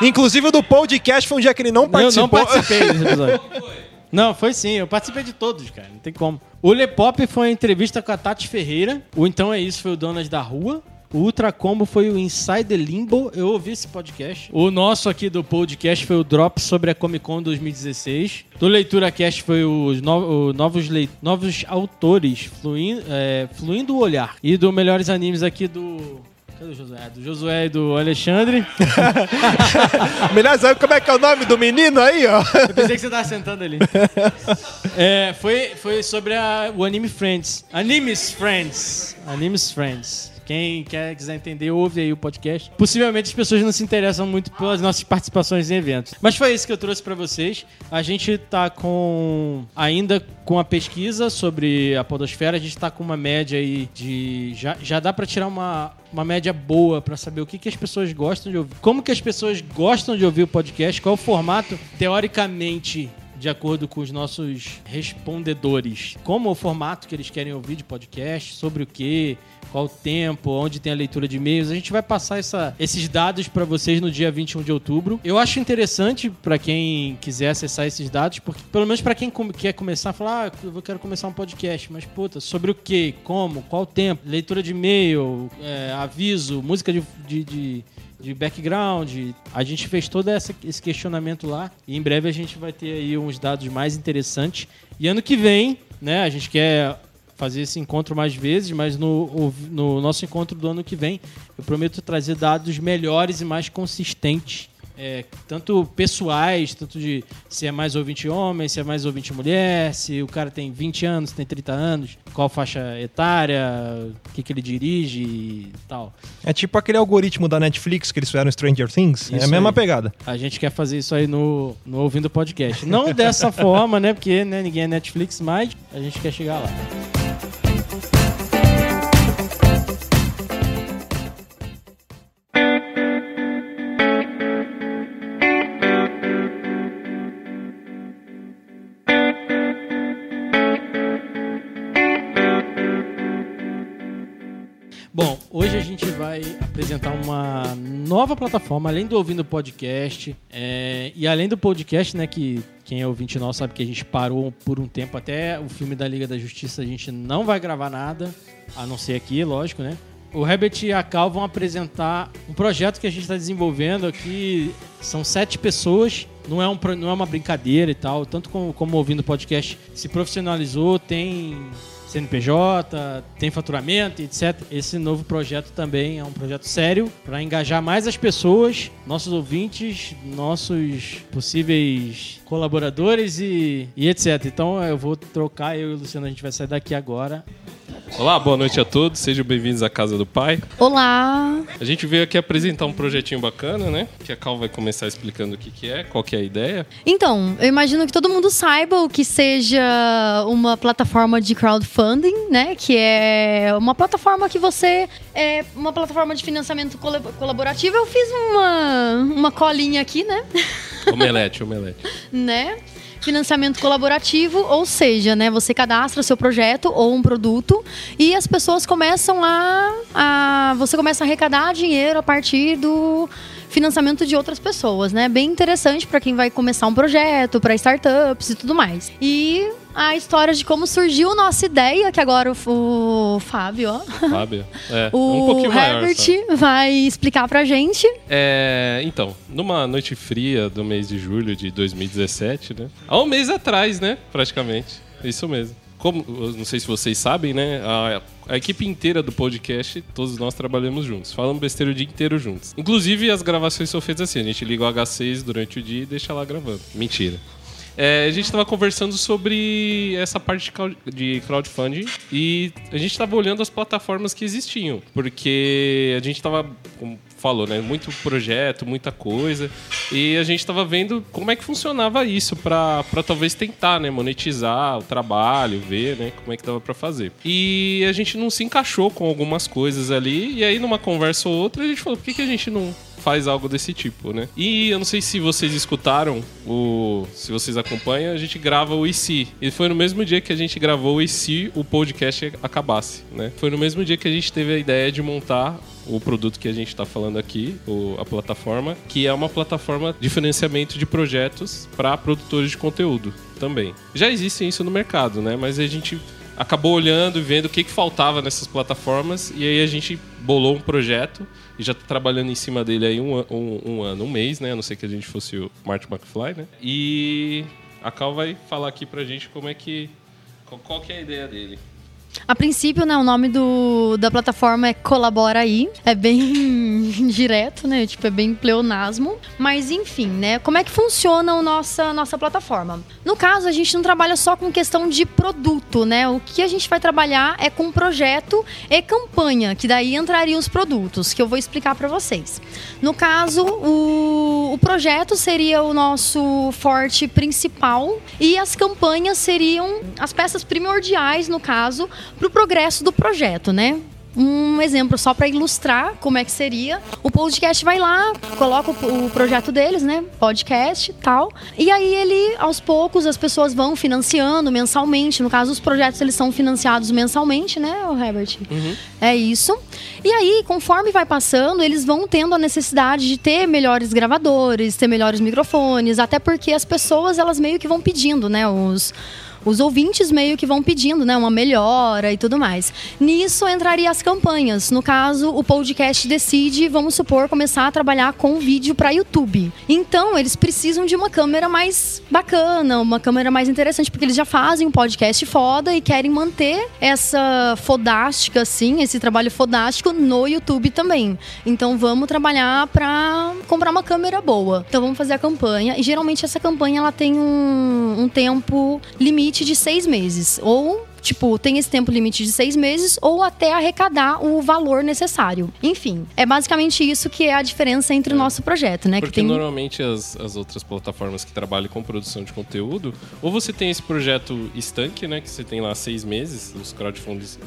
Inclusive o do podcast foi um dia que ele não eu participou. não participei desse episódio. Não, foi sim, eu participei de todos, cara, não tem como. O Lepop foi a entrevista com a Tati Ferreira, o Então É Isso foi o Donas da Rua, o Ultra Combo foi o Inside the Limbo, eu ouvi esse podcast. O nosso aqui do podcast foi o Drop sobre a Comic Con 2016. Do Leitura Cast foi os no- o novos, lei- novos autores, fluindo, é, fluindo o olhar. E do Melhores Animes aqui do... Cadê o Josué? Do Josué e do Alexandre. Melhor sabe como é que é o nome do menino aí, ó? Eu pensei que você tava sentando ali. É, foi, foi sobre a- o anime Friends. Animes Friends. Animes Friends. Quem quer, quiser entender, ouve aí o podcast. Possivelmente as pessoas não se interessam muito pelas nossas participações em eventos. Mas foi isso que eu trouxe pra vocês. A gente tá com. Ainda com a pesquisa sobre a Podosfera, a gente tá com uma média aí de. Já, já dá pra tirar uma, uma média boa pra saber o que, que as pessoas gostam de ouvir. Como que as pessoas gostam de ouvir o podcast, qual o formato, teoricamente, de acordo com os nossos respondedores. Como é o formato que eles querem ouvir de podcast, sobre o que, qual o tempo, onde tem a leitura de e-mails. A gente vai passar essa- esses dados para vocês no dia 21 de outubro. Eu acho interessante para quem quiser acessar esses dados, porque pelo menos para quem quer começar a falar, ah, eu quero começar um podcast, mas puta, sobre o que, como, qual o tempo, leitura de e-mail, é, aviso, música de- de- de de background. A gente fez todo essa- esse questionamento lá e em breve a gente vai ter aí uns dados mais interessantes. E ano que vem, né, a gente quer fazer esse encontro mais vezes, mas no, no nosso encontro do ano que vem eu prometo trazer dados melhores e mais consistentes. é, tanto pessoais, tanto de se é mais ouvinte homem, se é mais ouvinte mulher, se o cara tem 20 anos, tem 30 anos, qual faixa etária, o que, que ele dirige e tal. É tipo aquele algoritmo da Netflix que eles fizeram Stranger Things. é Isso a mesma aí. pegada. A gente quer fazer isso aí no, no Ouvindo Podcast. Não dessa forma, né? Porque né, ninguém é Netflix, mas a gente quer chegar lá. Bom, hoje a gente vai apresentar uma nova plataforma, além do Ouvindo Podcast. é, e além do podcast, né, que quem é ouvinte nosso sabe que a gente parou por um tempo até o filme da Liga da Justiça, a gente não vai gravar nada, a não ser aqui, lógico, né? O Herbert e a Cal vão apresentar um projeto que a gente está desenvolvendo aqui. São sete pessoas, não é, um, não é uma brincadeira e tal. Tanto como, como ouvindo podcast se profissionalizou, tem CNPJ, tem faturamento, etc. Esse novo projeto também é um projeto sério para engajar mais as pessoas, nossos ouvintes, nossos possíveis colaboradores e, e etc. Então eu vou trocar, eu e o Luciano, a gente vai sair daqui agora. Olá, boa noite a todos, sejam bem-vindos à Casa do Pai. Olá! A gente veio aqui apresentar um projetinho bacana, né? Que a Cal vai começar explicando o que, que é, qual que é a ideia. Então, eu imagino que todo mundo saiba o que seja uma plataforma de crowdfunding, né? Que é uma plataforma que você. É uma plataforma de financiamento cole- colaborativo. Eu fiz uma, uma colinha aqui, né? Omelete, omelete. né? Financiamento colaborativo, ou seja, né, você cadastra seu projeto ou um produto e as pessoas começam a, a você começa a arrecadar dinheiro a partir do financiamento de outras pessoas, né? Bem interessante para quem vai começar um projeto, para startups e tudo mais. E a história de como surgiu nossa ideia, que agora o, o Fábio, ó, Fábio. É, o um maior. Herbert só. vai explicar pra gente. É, então, numa noite fria do mês de julho de 2017, né? Há um mês atrás, né? Praticamente. Isso mesmo. Como, não sei se vocês sabem, né? A, a equipe inteira do podcast, todos nós trabalhamos juntos. Falamos besteira o dia inteiro juntos. Inclusive, as gravações são feitas assim: a gente liga o H6 durante o dia e deixa lá gravando. Mentira. É, a gente estava conversando sobre essa parte de crowd- de crowdfunding e a gente estava olhando as plataformas que existiam, porque a gente estava falou, né? Muito projeto, muita coisa. E a gente tava vendo como é que funcionava isso para talvez tentar, né? Monetizar o trabalho, ver, né? Como é que dava para fazer. E a gente não se encaixou com algumas coisas ali. E aí, numa conversa ou outra, a gente falou: por que, que a gente não faz algo desse tipo, né? E eu não sei se vocês escutaram, o, se vocês acompanham, a gente grava o IC. E foi no mesmo dia que a gente gravou o IC, o podcast acabasse, né? Foi no mesmo dia que a gente teve a ideia de montar o produto que a gente está falando aqui, o, a plataforma, que é uma plataforma de financiamento de projetos para produtores de conteúdo também. Já existe isso no mercado, né? Mas a gente acabou olhando e vendo o que, que faltava nessas plataformas e aí a gente bolou um projeto e já está trabalhando em cima dele aí um, um, um, ano, um mês, né? A não ser que a gente fosse o Martin McFly, né? E a Cal vai falar aqui pra gente como é que. Qual, qual que é a ideia dele. A princípio, né, o nome do, da plataforma é Colabora Aí. É bem direto, né? Tipo, é bem pleonasmo. Mas enfim, né? Como é que funciona a nossa, nossa plataforma? No caso, a gente não trabalha só com questão de produto, né? O que a gente vai trabalhar é com projeto e campanha, que daí entrariam os produtos, que eu vou explicar para vocês. No caso, o, o projeto seria o nosso forte principal e as campanhas seriam as peças primordiais, no caso, para o progresso do projeto, né? um exemplo só para ilustrar como é que seria. O podcast vai lá, coloca o, projeto deles, né? Podcast tal. E aí ele, aos poucos, as pessoas vão financiando mensalmente. No caso, os projetos eles são financiados mensalmente, né, Herbert? Uhum. É isso. E aí, conforme vai passando, eles vão tendo a necessidade de ter melhores gravadores, ter melhores microfones, até porque as pessoas elas meio que vão pedindo, né? Os os ouvintes meio que vão pedindo, né, uma melhora e tudo mais. Nisso entraria as campanhas. No caso, o podcast decide, vamos supor, começar a trabalhar com vídeo para YouTube. Então, eles precisam de uma câmera mais bacana, uma câmera mais interessante, porque eles já fazem um podcast foda e querem manter essa fodástica assim, esse trabalho fodástico no YouTube também. Então, vamos trabalhar para comprar uma câmera boa. Então, vamos fazer a campanha e geralmente essa campanha ela tem um, um tempo limite limite de seis meses. Ou tipo, tem esse tempo limite de seis meses ou até arrecadar o valor necessário. Enfim, é basicamente isso que é a diferença entre o nosso projeto, né? Porque que tem... normalmente as, as outras plataformas que trabalham com produção de conteúdo, ou você tem esse projeto estanque, né? Que você tem lá seis meses, os crowdfunds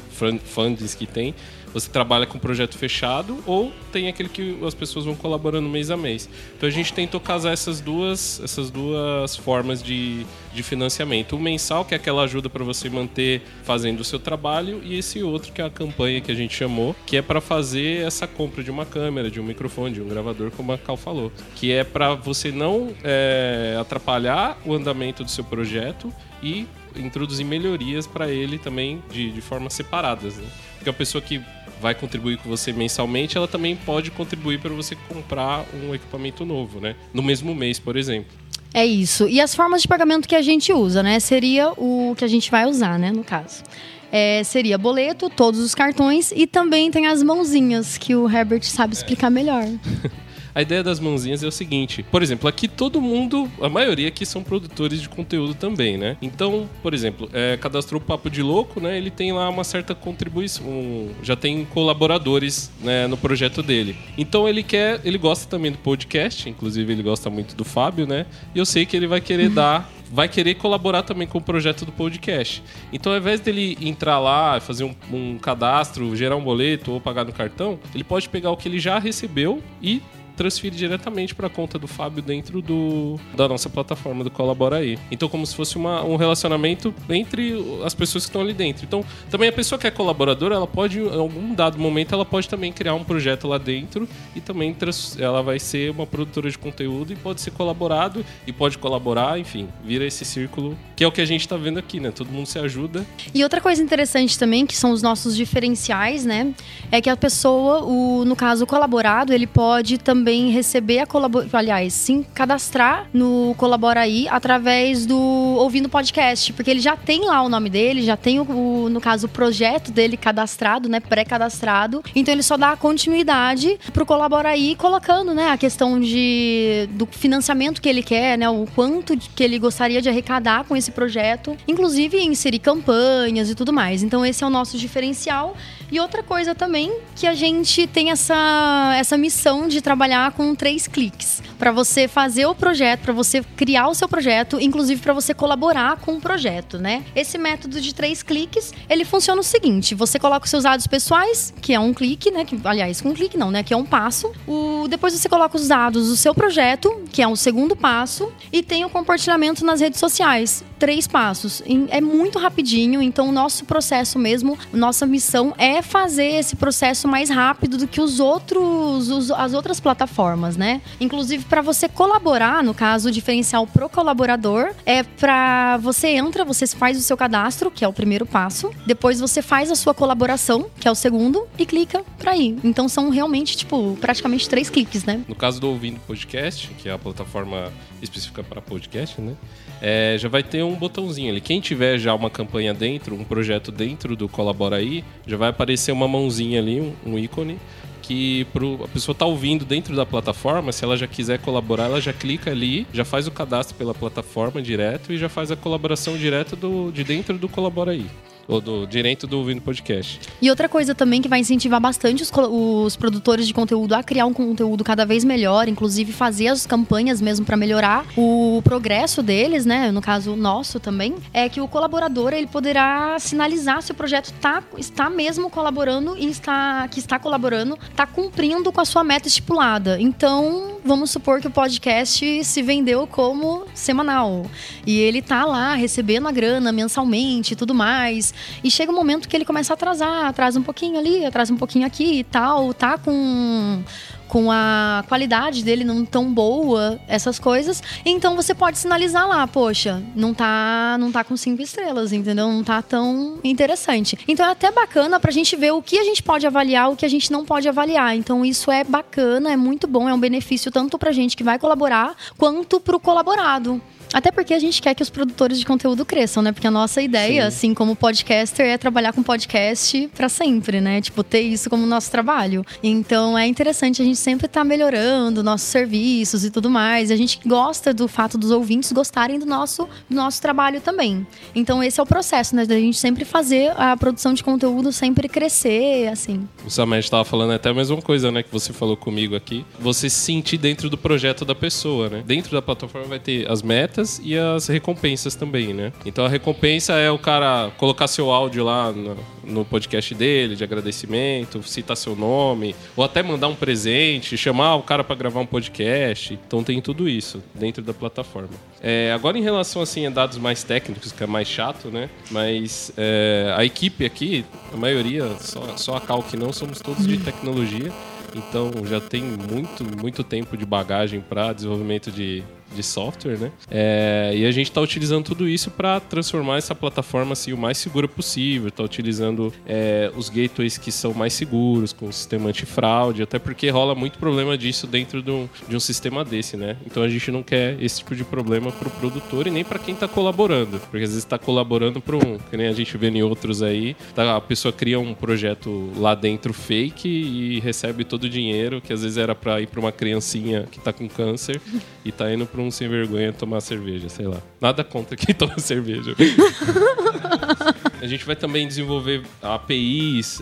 funds que tem, você trabalha com projeto fechado ou tem aquele que as pessoas vão colaborando mês a mês. Então a gente tentou casar essas duas, essas duas formas de, de financiamento. O mensal, que é aquela ajuda para você manter fazendo o seu trabalho, e esse outro, que é a campanha que a gente chamou, que é para fazer essa compra de uma câmera, de um microfone, de um gravador, como a Cal falou. Que é para você não é, atrapalhar o andamento do seu projeto e introduzir melhorias para ele também de, de formas separadas. Né? Porque a pessoa que vai contribuir com você mensalmente, ela também pode contribuir para você comprar um equipamento novo, né? No mesmo mês, por exemplo. É isso. E as formas de pagamento que a gente usa, né? Seria o que a gente vai usar, né? No caso. É, seria boleto, todos os cartões e também tem as mãozinhas, que o Herbert sabe explicar melhor. A ideia das mãozinhas é o seguinte: por exemplo, aqui todo mundo, a maioria aqui são produtores de conteúdo também, né? Então, por exemplo, é, cadastrou o Papo de Louco, né? Ele tem lá uma certa contribuição, um, já tem colaboradores né, no projeto dele. Então ele quer, ele gosta também do podcast, inclusive ele gosta muito do Fábio, né? E eu sei que ele vai querer dar vai querer colaborar também com o projeto do podcast. Então, ao invés dele entrar lá, fazer um, um, cadastro, gerar um boleto ou pagar no cartão, ele pode pegar o que ele já recebeu e transfere diretamente para a conta do Fábio dentro do, da nossa plataforma do Colabora aí. Então, como se fosse uma, um relacionamento entre as pessoas que estão ali dentro. Então, também a pessoa que é colaboradora, ela pode, em algum dado momento, ela pode também criar um projeto lá dentro e também ela vai ser uma produtora de conteúdo e pode ser colaborado e pode colaborar, enfim, vira esse círculo que é o que a gente está vendo aqui, né? Todo mundo se ajuda. E outra coisa interessante também, que são os nossos diferenciais, né? É que a pessoa, o, no caso, o colaborado, ele pode também também receber a colaboração, aliás, sim, cadastrar no Colabora aí através do Ouvindo Podcast, porque ele já tem lá o nome dele, já tem, o, o- no caso, o projeto dele cadastrado, né, pré-cadastrado. Então ele só dá continuidade pro Colabora aí, colocando, né, a questão de, do financiamento que ele quer, né, o quanto que ele gostaria de arrecadar com esse projeto, inclusive inserir campanhas e tudo mais. Então esse é o nosso diferencial. E outra coisa também que a gente tem essa, essa missão de trabalhar com três cliques para você fazer o projeto, para você criar o seu projeto, inclusive para você colaborar com o projeto, né? Esse método de três cliques, ele funciona o seguinte: você coloca os seus dados pessoais, que é um clique, né? Que, aliás, com um clique não, né? Que é um passo. O, depois você coloca os dados do seu projeto, que é o segundo passo, e tem o compartilhamento nas redes sociais. Três passos. É muito rapidinho, então o nosso processo mesmo, nossa missão é fazer esse processo mais rápido do que os outros, os- as outras plataformas, né? Inclusive para você colaborar, no caso, o diferencial pro colaborador é para você entra, você faz o seu cadastro, que é o primeiro passo, depois você faz a sua colaboração, que é o segundo, e clica para ir. Então são realmente tipo praticamente três cliques, né? No caso do Ouvindo Podcast, que é a plataforma específica para podcast, né? é, já vai ter um botãozinho ali. Quem tiver já uma campanha dentro, um projeto dentro do Colabora aí, já vai aparecer uma mãozinha ali, um, um ícone, que pro, a pessoa tá ouvindo dentro da plataforma, se ela já quiser colaborar, ela já clica ali, já faz o cadastro pela plataforma direto e já faz a colaboração direto do, de dentro do Colabora aí. Ou do direito do Ouvindo Podcast. E outra coisa também que vai incentivar bastante os, os produtores de conteúdo a criar um conteúdo cada vez melhor, inclusive fazer as campanhas mesmo para melhorar o progresso deles, né? No caso nosso também, é que o colaborador ele poderá sinalizar se o projeto tá, está mesmo colaborando e está que está colaborando, está cumprindo com a sua meta estipulada. Então, vamos supor que o podcast se vendeu como semanal e ele tá lá recebendo a grana mensalmente e tudo mais. E chega um momento que ele começa a atrasar, atrasa um pouquinho ali, atrasa um pouquinho aqui e tal, tá com com a qualidade dele não tão boa, essas coisas. Então você pode sinalizar lá, poxa, não tá, não tá com cinco estrelas, entendeu? Não tá tão interessante. Então é até bacana pra gente ver o que a gente pode avaliar, o que a gente não pode avaliar. Então isso é bacana, é muito bom, é um benefício tanto pra gente que vai colaborar, quanto pro colaborado. Até porque a gente quer que os produtores de conteúdo cresçam, né? Porque a nossa ideia, assim, como podcaster, é trabalhar com podcast pra sempre, né? Tipo, ter isso como nosso trabalho. Então é interessante a gente sempre estar melhorando nossos serviços e tudo mais. E a gente gosta do fato dos ouvintes gostarem do nosso, do nosso trabalho também. Então esse é o processo, né? Da gente sempre fazer a produção de conteúdo sempre crescer, assim. O Samed estava falando até a mesma coisa, né? Que você falou comigo aqui. Você se sentir dentro do projeto da pessoa, né? Dentro da plataforma vai ter as metas e as recompensas também, né? Então a recompensa é o cara colocar seu áudio lá no, no podcast dele, de agradecimento, citar seu nome, ou até mandar um presente, chamar o cara para gravar um podcast. Então tem tudo isso dentro da plataforma. É, agora em relação assim a dados mais técnicos, que é mais chato, né? Mas é, a equipe aqui, a maioria, só, só a Cal que não, somos todos de tecnologia. Então já tem muito, muito tempo de bagagem para desenvolvimento de, de software, né? É, e a gente está utilizando tudo isso para transformar essa plataforma assim, o mais segura possível. Está utilizando é, os gateways que são mais seguros, com o sistema antifraude, até porque rola muito problema disso dentro de um, de um sistema desse, né? Então a gente não quer esse tipo de problema para o produtor e nem para quem está colaborando, porque às vezes está colaborando para um, que nem a gente vê em outros aí, tá, a pessoa cria um projeto lá dentro fake e recebe todo o dinheiro que às vezes era para ir para uma criancinha que tá com câncer e tá indo para um sem vergonha tomar cerveja, sei lá. Nada contra quem toma cerveja. A gente vai também desenvolver APIs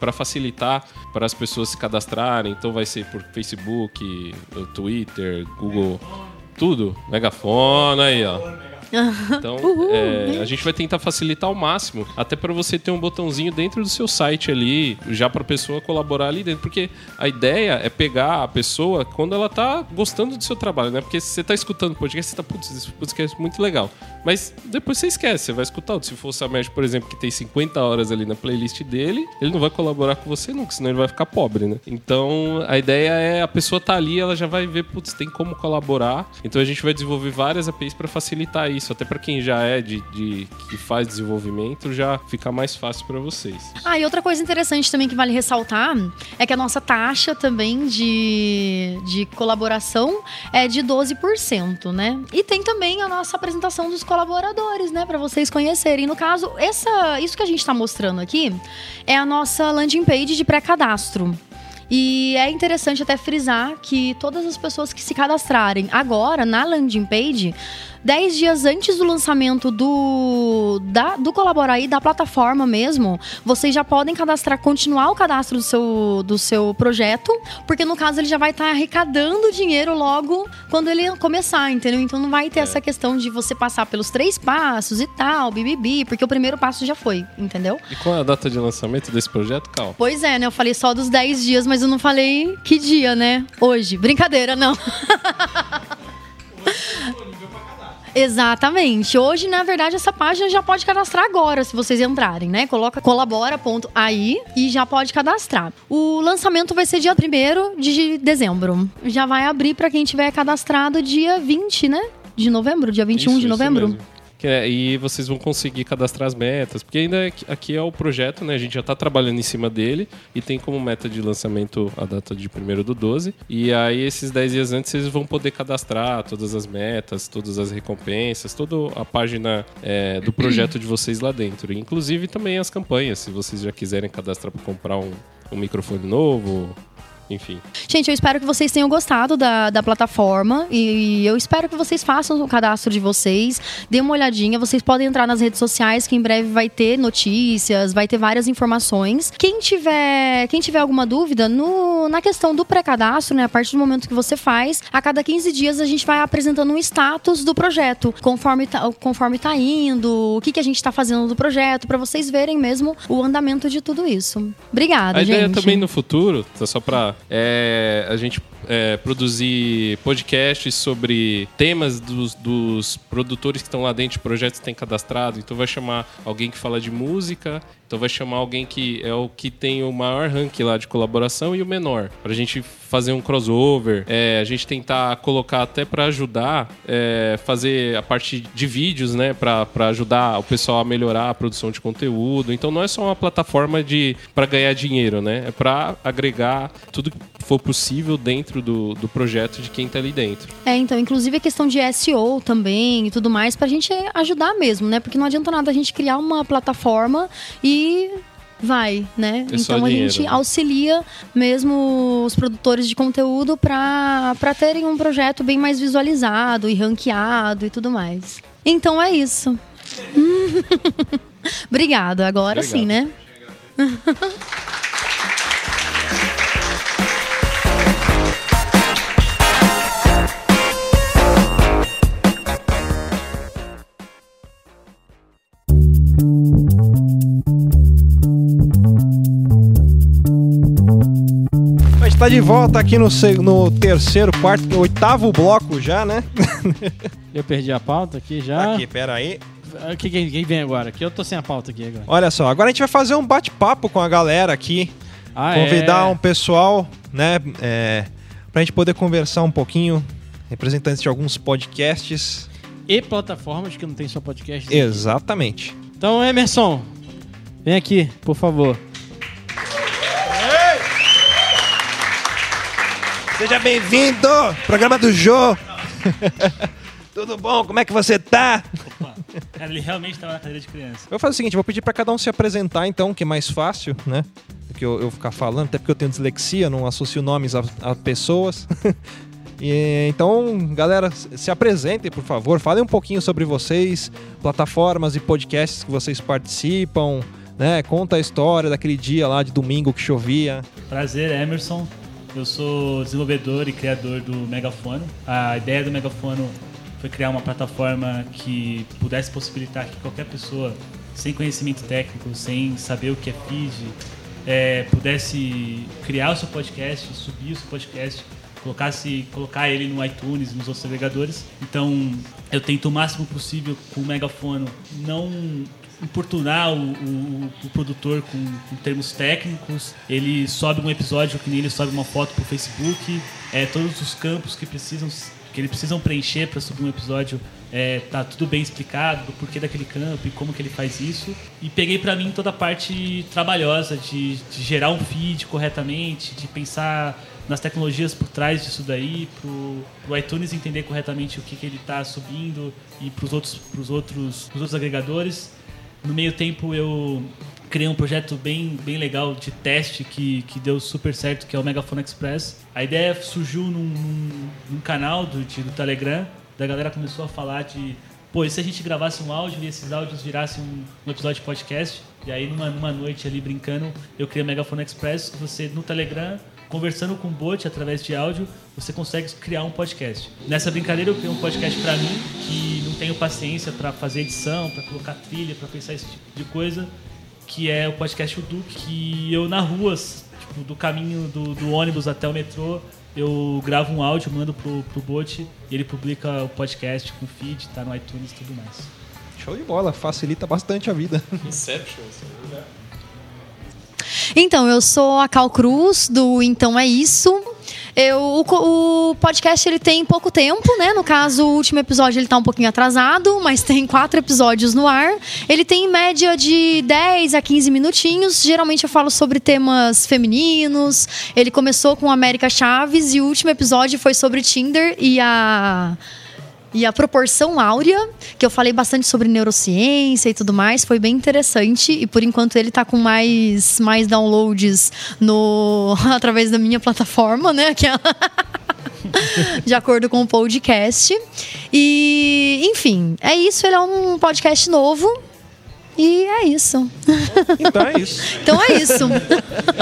para facilitar para as pessoas se cadastrarem. Então vai ser por Facebook, Twitter, Google, tudo. Megafone aí, ó. Então, é, a gente vai tentar facilitar ao máximo, até para você ter um botãozinho dentro do seu site ali, já para a pessoa colaborar ali dentro, porque a ideia é pegar a pessoa quando ela tá gostando do seu trabalho, né? Porque se você tá escutando o podcast, você tá, putz, esse podcast é muito legal. Mas depois você esquece, você vai escutar outro. Se for o Samed, por exemplo, que tem 50 horas ali na playlist dele, ele não vai colaborar com você nunca, senão ele vai ficar pobre, né? Então, a ideia é a pessoa tá ali, ela já vai ver, putz, tem como colaborar. Então a gente vai desenvolver várias APIs para facilitar isso, até para quem já é de, de que faz desenvolvimento, já fica mais fácil para vocês. Ah, e outra coisa interessante também que vale ressaltar é que a nossa taxa também de, de colaboração é de 12%, né? E tem também a nossa apresentação dos colaboradores, né? Para vocês conhecerem. No caso, essa, isso que a gente está mostrando aqui é a nossa landing page de pré-cadastro. E é interessante até frisar que todas as pessoas que se cadastrarem agora na landing page, 10 dias antes do lançamento do, da, do Colaboraí, da plataforma mesmo, vocês já podem cadastrar, continuar o cadastro do seu, do seu projeto, porque no caso ele já vai estar arrecadando dinheiro logo quando ele começar, entendeu? Então não vai ter essa questão de você passar pelos três passos e tal, bibibi, porque o primeiro passo já foi, entendeu? E qual é a data de lançamento desse projeto, Cal? Pois é, né? Eu falei só dos 10 dias, mas eu não falei que dia, né? Hoje. Brincadeira, não. Exatamente. Hoje, na verdade, essa página já pode cadastrar agora, se vocês entrarem, né? Coloca colabora.ai e já pode cadastrar. O lançamento vai ser dia 1 de dezembro. Já vai abrir para quem tiver cadastrado dia 20, né? De novembro, dia 21 Isso, de novembro. Que é- e vocês vão conseguir cadastrar as metas, porque ainda é aqui é o projeto, né? A gente já está trabalhando em cima dele e tem como meta de lançamento a data de 1 do 12. E aí, esses 10 dias antes, vocês vão poder cadastrar todas as metas, todas as recompensas, toda a página é, do projeto de vocês lá dentro. Inclusive também as campanhas, se vocês já quiserem cadastrar para comprar um, um microfone novo, enfim. Gente, eu espero que vocês tenham gostado da, da plataforma e eu espero que vocês façam o cadastro de vocês, dêem uma olhadinha. Vocês podem entrar nas redes sociais, que em breve vai ter notícias, vai ter várias informações. Quem tiver, quem tiver alguma dúvida, no, na questão do pré-cadastro, né, a partir do momento que você faz, a cada 15 dias a gente vai apresentando um status do projeto, conforme tá, conforme tá indo, o que, que a gente tá fazendo do projeto, para vocês verem mesmo o andamento de tudo isso. Obrigada, A gente. ideia também no futuro, tá só pra é, a gente é, produzir podcasts sobre temas dos, dos produtores que estão lá dentro, de projetos que tem cadastrado. Então vai chamar alguém que fala de música, então vai chamar alguém que é o que tem o maior ranking lá de colaboração e o menor. Pra gente fazer um crossover, é, a gente tentar colocar até pra ajudar, é, fazer a parte de vídeos, né? Pra, pra ajudar o pessoal a melhorar a produção de conteúdo. Então não é só uma plataforma de para ganhar dinheiro, né? É pra agregar tudo que for possível dentro do, do projeto de quem tá ali dentro. É, então, inclusive a questão de SEO também e tudo mais, pra gente ajudar mesmo, né? Porque não adianta nada a gente criar uma plataforma e vai, né? É então a dinheiro, gente né? auxilia mesmo os produtores de conteúdo pra pra terem um projeto bem mais visualizado e ranqueado e tudo mais. Então é isso. Obrigado. Agora Obrigado. sim, né? tá de volta aqui no, no terceiro, quarto, oitavo bloco já, né? Eu perdi a pauta aqui já. Aqui, pera aí. Ah, Quem, quem- quem vem agora? Aqui eu tô sem a pauta aqui agora. Olha só, agora a gente vai fazer um bate-papo com a galera aqui. Ah, convidar é. um pessoal, né? É, pra gente poder conversar um pouquinho. Representantes de alguns podcasts. E plataformas que não tem só podcast. Exatamente. Então, Emerson, vem aqui, por favor. Seja bem-vindo! Programa do Jô! Tudo bom? Como é que você tá? Cara, ele realmente tava na cadeira de criança. Eu vou fazer o seguinte, vou pedir pra cada um se apresentar então, que é mais fácil, né? Do que eu, eu ficar falando, até porque eu tenho dislexia, não associo nomes a, a pessoas. E, então, galera, se apresentem, por favor. Falem um pouquinho sobre vocês, plataformas e podcasts que vocês participam, né? Conta a história daquele dia lá de domingo que chovia. Prazer, Emerson. Eu sou desenvolvedor e criador do Megafono. A ideia do Megafono foi criar uma plataforma que pudesse possibilitar que qualquer pessoa sem conhecimento técnico, sem saber o que é feed, é, pudesse criar o seu podcast, subir o seu podcast, colocasse, colocar ele no iTunes, nos outros agregadores. Então, eu tento o máximo possível com o Megafono não importunar o, o- o produtor com, com termos técnicos. Ele sobe um episódio que nem ele sobe uma foto pro Facebook. É, todos os campos que precisam que eles precisam preencher para subir um episódio é, tá tudo bem explicado do porquê daquele campo e como que ele faz isso. E peguei para mim toda a parte trabalhosa de, de, gerar um feed corretamente, de pensar nas tecnologias por trás disso daí, pro, pro iTunes entender corretamente o que, que ele está subindo e para os outros, pros outros, pros outros agregadores. No meio tempo eu criei um projeto bem, bem legal de teste que, que deu super certo, que é o Megafone Express. A ideia surgiu num, num, canal do, de, do Telegram, da galera começou a falar de pô, e se a gente gravasse um áudio e esses áudios virassem um, um, episódio de podcast? E aí, numa, numa noite ali brincando, eu criei o Megafone Express. Você, no Telegram, conversando com o bot através de áudio, você consegue criar um podcast. Nessa brincadeira, eu criei um podcast para mim, que não tenho paciência para fazer edição, para colocar trilha, para pensar esse tipo de coisa que é o podcast O Duque, que eu na rua, tipo, do caminho do, do, ônibus até o metrô, eu gravo um áudio, mando pro, pro bot e ele publica o podcast com feed, tá no iTunes e tudo mais. Show de bola, facilita bastante a vida. Inception, assim, né? Então, eu sou a Cal Cruz, do Então É Isso. Eu, o, o, podcast ele tem pouco tempo, né? No caso, o último episódio ele tá um pouquinho atrasado, mas tem quatro episódios no ar. Ele tem em média de 10 a 15 minutinhos. Geralmente eu falo sobre temas femininos. Ele começou com América Chaves e o último episódio foi sobre Tinder e a e a proporção áurea, que eu falei bastante sobre neurociência e tudo mais, foi bem interessante. E por enquanto ele está com mais, mais downloads no através da minha plataforma, né? Que é de acordo com o podcast. E, enfim, é isso. Ele é um podcast novo. E é isso. Então é isso. então é isso.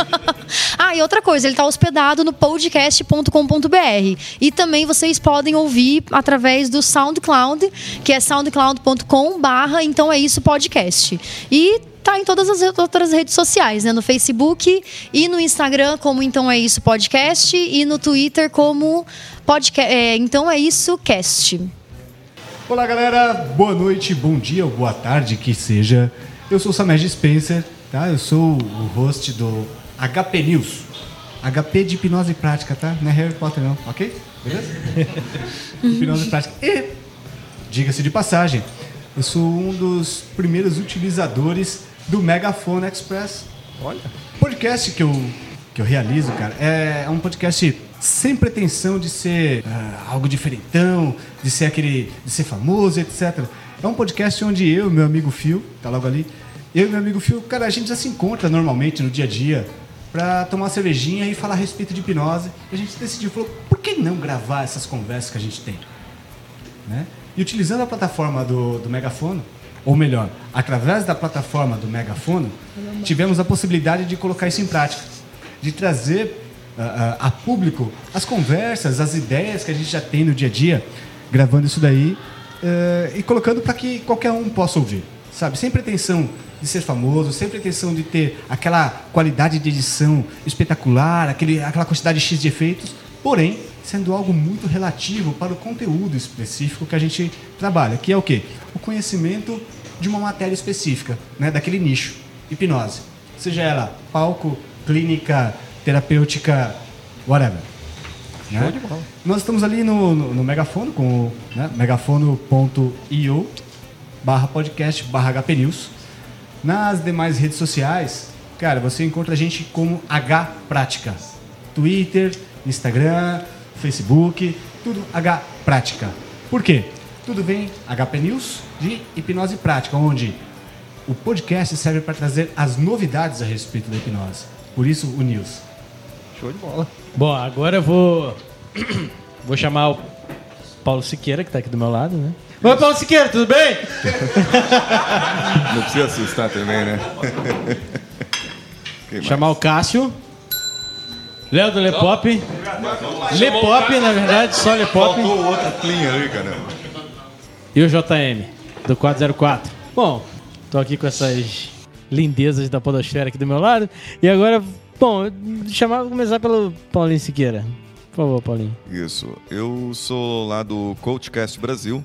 ah, e outra coisa, ele está hospedado no podcast.com.br. E também vocês podem ouvir através do SoundCloud, que é soundcloud.com barra então é isso podcast. E tá em todas as outras redes sociais, né? No Facebook e no Instagram, como Então É Isso Podcast, e no Twitter como podcast, é, Então É Isso Cast. Olá, galera. Boa noite, bom dia ou boa tarde, que seja. Eu sou o Samed Spencer, tá? Eu sou o host do HP News. HP de hipnose prática, tá? Não é Harry Potter, não, ok? Beleza? hipnose prática. E, diga-se de passagem, eu sou um dos primeiros utilizadores do Megafone Express. Olha. Podcast que eu, que eu realizo, cara, é um podcast sem pretensão de ser uh, algo diferentão, de ser aquele, de ser famoso, etc. É um podcast onde eu e meu amigo Phil, tá logo ali, eu e meu amigo Phil, cara, a gente já se encontra normalmente no dia a dia para tomar uma cervejinha e falar a respeito de hipnose. E a gente decidiu, falou, por que não gravar essas conversas que a gente tem? Né? E utilizando a plataforma do, do Megafono, ou melhor, através da plataforma do Megafono, tivemos a possibilidade de colocar isso em prática, de trazer a, público as conversas, as ideias que a gente já tem no dia a dia, gravando isso daí uh, e colocando para que qualquer um possa ouvir, sabe? Sem pretensão de ser famoso, sem pretensão de ter aquela qualidade de edição espetacular, aquele, aquela quantidade X de efeitos, porém sendo algo muito relativo para o conteúdo específico que a gente trabalha, que é o quê? O conhecimento de uma matéria específica, né, daquele nicho, hipnose. Seja ela palco, clínica, terapêutica, whatever. Né? Nós estamos ali no, no, no Megafono, com né? megafono.io barra podcast barra HP News. Nas demais redes sociais, cara, você encontra a gente como H Prática. Twitter, Instagram, Facebook, tudo H Prática. Por quê? Tudo vem HP News de hipnose prática, onde o podcast serve para trazer as novidades a respeito da hipnose. Por isso, o News. Show de bola. Bom, agora eu vou. vou chamar o Paulo Siqueira, que está aqui do meu lado, né? Oi, Paulo Siqueira, tudo bem? Não precisa assustar também, né? chamar o Cássio. Léo do Lepop. Lepop, na verdade, só Lepop. Faltou o outro clean ali, caramba. E o JM, do 404. Bom, tô aqui com essas lindezas da podosfera aqui do meu lado. E agora Bom, chamar começar pelo Paulinho Siqueira. Por favor, Paulinho. Isso. Eu sou lá do Coachcast Brasil.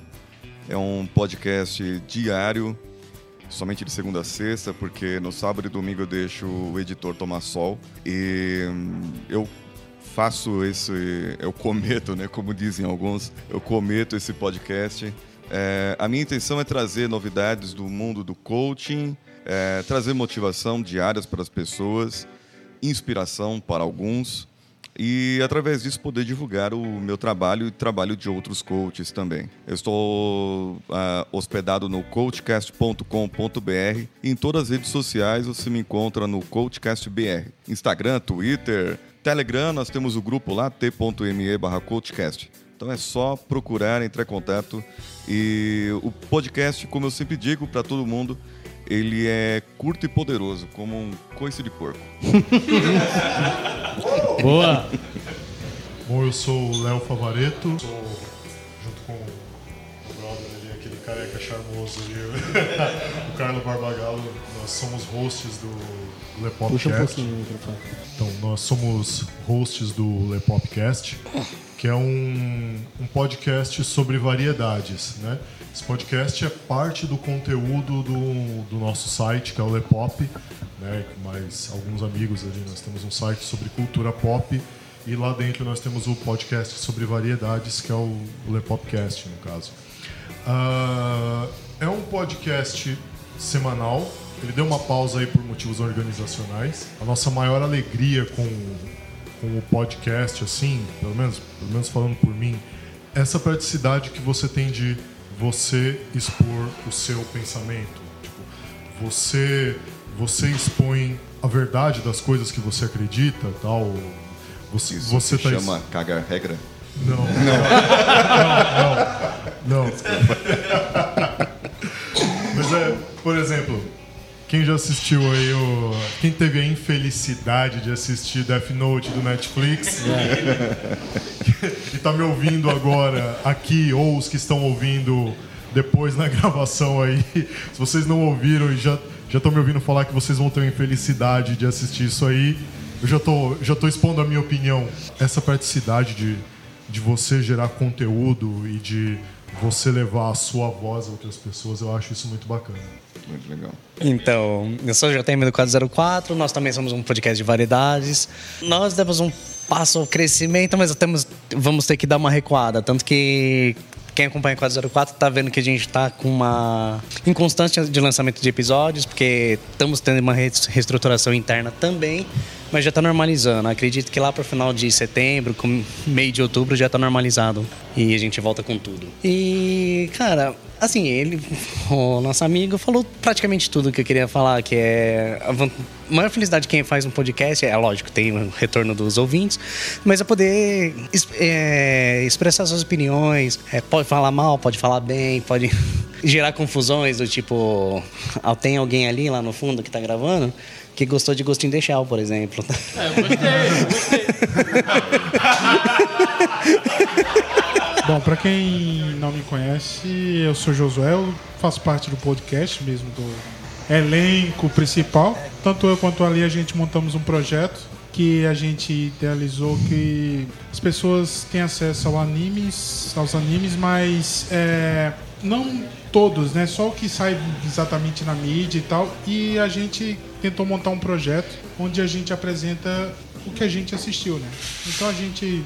É um podcast diário, somente de segunda a sexta, porque no sábado e domingo eu deixo o editor tomar sol. E hum, eu faço esse, eu cometo, né, como dizem alguns, eu cometo esse podcast. É, a minha intenção é trazer novidades do mundo do coaching, é, trazer motivação diárias para as pessoas, inspiração para alguns e através disso poder divulgar o meu trabalho e o trabalho de outros coaches também. Eu estou ah, hospedado no coachcast.com.br e em todas as redes sociais você me encontra no coachcastbr, Instagram, Twitter, Telegram, nós temos o grupo lá t.me coachcast. Então é só procurar, entrar em contato e o podcast, como eu sempre digo para todo mundo, ele é curto e poderoso, como um coice de porco. Boa! Bom, eu sou o Léo Favareto, sou junto com o brother ali, aquele careca charmoso ali, o Carlos Barbagallo, nós somos hosts do Lepopcast. Puxa um pouquinho o microfone. Então, nós somos hosts do Lepopcast, que é um, um podcast sobre variedades, né? Esse podcast é parte do conteúdo do, do nosso site, que é o Lepop, né? Mais alguns amigos ali, nós temos um site sobre cultura pop e lá dentro nós temos o podcast sobre variedades, que é o Lepopcast, no caso. Ah, é um podcast semanal. Ele deu uma pausa aí por motivos organizacionais. A nossa maior alegria com, com o podcast, assim, pelo menos, pelo menos falando por mim, é essa praticidade que você tem de você expor o seu pensamento. Tipo, você, você expõe a verdade das coisas que você acredita, tal. Você, Isso você tá chama cagar regra? não. Não. Não. Não. Mas é, por exemplo, quem já assistiu aí o. Quem teve a infelicidade de assistir Death Note do Netflix e tá me ouvindo agora aqui, ou os que estão ouvindo depois na gravação aí, se vocês não ouviram e já já estão me ouvindo falar que vocês vão ter a infelicidade de assistir isso aí, eu já tô, já tô expondo a minha opinião. Essa praticidade de, de você gerar conteúdo e de você levar a sua voz a outras pessoas, eu acho isso muito bacana. Muito legal. Então, eu sou o JTM do 404, nós também somos um podcast de variedades. Nós demos um passo ao crescimento, mas temos, vamos ter que dar uma recuada. Tanto que quem acompanha o 404 está vendo que a gente está com uma inconstância de lançamento de episódios, porque estamos tendo uma reestruturação interna também, mas já está normalizando. Acredito que lá para o final de setembro, com meio de outubro, já está normalizado. E a gente volta com tudo. E, cara, assim, ele, o nosso amigo, falou praticamente tudo que eu queria falar, que é a maior felicidade de quem faz um podcast, é lógico, tem o retorno dos ouvintes, mas é poder é, expressar suas opiniões, é, pode falar mal, pode falar bem, pode gerar confusões do tipo, ah, tem alguém ali lá no fundo que tá gravando que gostou de in the Shell, por exemplo. Bom, pra quem não me conhece, eu sou Josué, eu faço parte do podcast mesmo, do elenco principal. Tanto eu quanto ali a gente montamos um projeto que a gente idealizou que as pessoas têm acesso ao animes, aos animes, mas é, não todos, né? Só o que sai exatamente na mídia e tal. E a gente tentou montar um projeto onde a gente apresenta o que a gente assistiu, né? Então a gente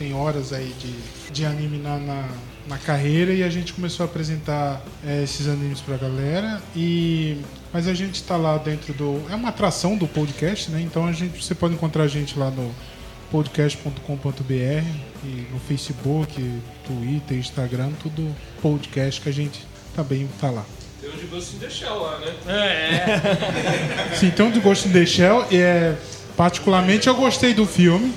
tem horas aí de, de anime na, na, na carreira e a gente começou a apresentar eh, esses animes pra galera e mas a gente tá lá dentro do é uma atração do podcast né então a gente você pode encontrar a gente lá no podcast.com.br e no Facebook Twitter Instagram tudo podcast que a gente também tá lá Tem um de Ghost in the Shell lá, né? É. Sim, então de Ghost in the Shell e é particularmente eu gostei do filme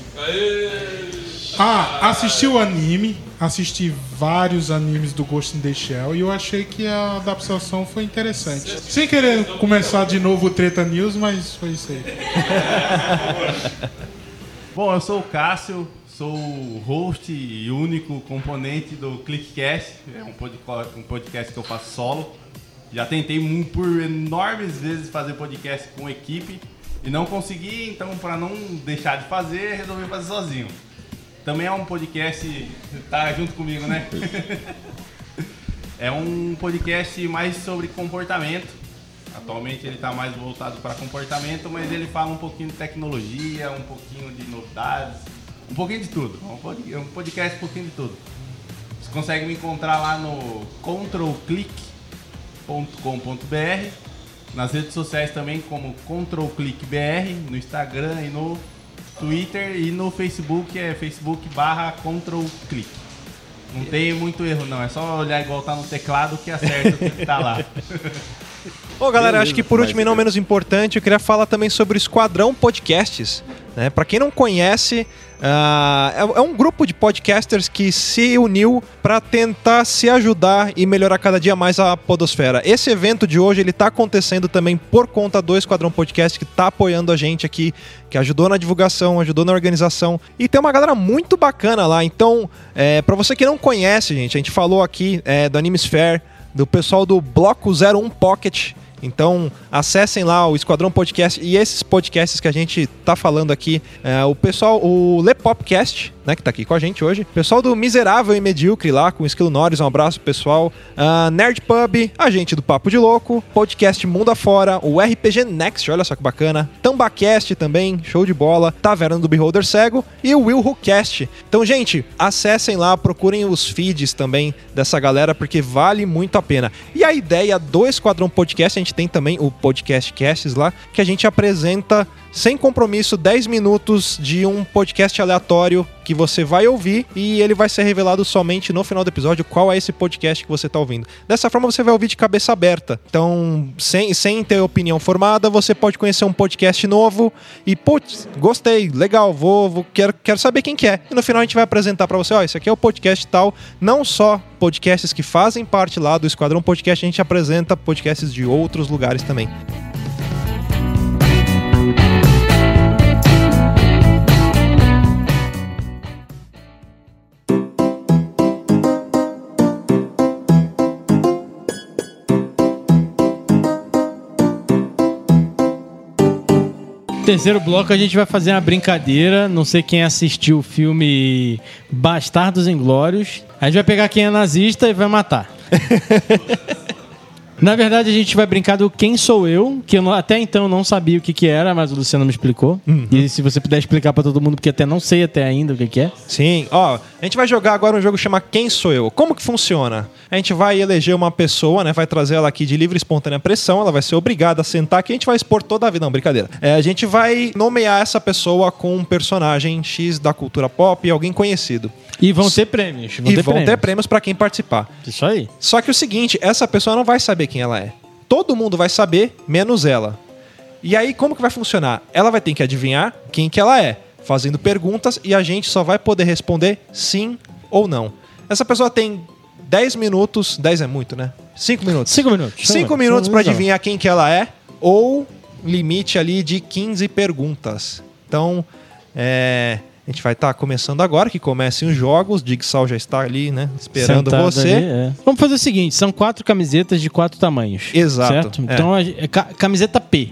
Ah, assisti o anime, assisti vários animes do Ghost in the Shell e eu achei que a adaptação foi interessante. Sem querer começar de novo o Treta News, mas foi isso aí. Bom, eu sou o Cássio, sou o host e único componente do ClickCast. É um podcast, que eu faço solo. Já tentei por enormes vezes fazer podcast com equipe e não consegui, então para não deixar de fazer, resolvi fazer sozinho. Também é um podcast, tá junto comigo, né? é um podcast mais sobre comportamento. Atualmente ele está mais voltado para comportamento, mas ele fala um pouquinho de tecnologia, um pouquinho de novidades, um pouquinho de tudo. Pod- um podcast um pouquinho de tudo. Você consegue me encontrar lá no controlclick.com.br. Nas redes sociais também como controlclickbr, no Instagram e no Twitter e no Facebook é Facebook barra controlclick. Não tem muito erro não, é só olhar igual tá no teclado que acerta o que tá lá. Ô, galera, acho que por último e não menos importante, eu queria falar também sobre o Esquadrão Podcasts. Né? Para quem não conhece, ah, é, é um grupo de podcasters que se uniu para tentar se ajudar e melhorar cada dia mais a podosfera. Esse evento de hoje ele está acontecendo também por conta do Esquadrão Podcast que está apoiando a gente aqui, que ajudou na divulgação, ajudou na organização e tem uma galera muito bacana lá. Então, é, para você que não conhece, gente, a gente falou aqui é, do Animesphere, do pessoal do Bloco 01 Pocket. Então, acessem lá o Esquadrão Podcast e esses podcasts que a gente tá falando aqui. É, o pessoal, o Lepopcast, né, que tá aqui com a gente hoje. Pessoal do Miserável e Medíocre lá, com o Esquilo Norris, um abraço pessoal. Ah, Nerd Pub, a gente do Papo de Louco. Podcast Mundo Afora, o RPG Next, olha só que bacana. Tambacast também, show de bola. Taverna do Beholder Cego e o Will Who Cast. Então, gente, acessem lá, procurem os feeds também dessa galera, porque vale muito a pena. E a ideia do Esquadrão Podcast, a gente tem também o Podcast Casts lá, que a gente apresenta sem compromisso 10 minutos de um podcast aleatório que você vai ouvir e ele vai ser revelado somente no final do episódio qual é esse podcast que você está ouvindo. Dessa forma você vai ouvir de cabeça aberta. Então, sem, sem ter opinião formada, você pode conhecer um podcast novo e, putz, gostei, legal, vou, vou quero, quero saber quem que é. E no final a gente vai apresentar para você, ó, esse aqui é o podcast tal, não só podcasts que fazem parte lá do Esquadrão Podcast, a gente apresenta podcasts de outros lugares também. Terceiro bloco a gente vai fazer uma brincadeira. Não sei quem assistiu o filme Bastardos Inglórios. A gente vai pegar quem é nazista e vai matar. Na verdade, a gente vai brincar do Quem Sou Eu, que eu não- até então não sabia o que, que era, mas o Luciano me explicou. E se você puder explicar pra todo mundo, porque até não sei até ainda o que, que é. Sim, ó, a gente vai jogar agora um jogo que chama Quem Sou Eu? Como que funciona? A gente vai eleger uma pessoa, né? Vai trazer ela aqui de livre e espontânea pressão, ela vai ser obrigada a sentar aqui, a gente vai expor toda a vida. Não, brincadeira. É, a gente vai nomear essa pessoa com um personagem X da cultura pop, alguém conhecido. E vão ter prêmios. Vão e ter vão prêmios. ter prêmios pra quem participar. Isso aí. Só que o seguinte, essa pessoa não vai saber quem ela é. Todo mundo vai saber, menos ela. E aí, como que vai funcionar? Ela vai ter que adivinhar quem que ela é, fazendo perguntas e a gente só vai poder responder sim ou não. Essa pessoa tem 10 minutos, 10 é muito, né? 5 minutos. 5 minutos. 5 minutos para adivinhar quem que ela é ou limite ali de 15 perguntas. Então, é, a gente vai estar começando agora, que comecem os jogos. O Digsal já está ali, né? Esperando Sentado você. ali, é. Vamos fazer o seguinte: são quatro camisetas de quatro tamanhos. Exato, Certo? é. Então, a é ca- camiseta P.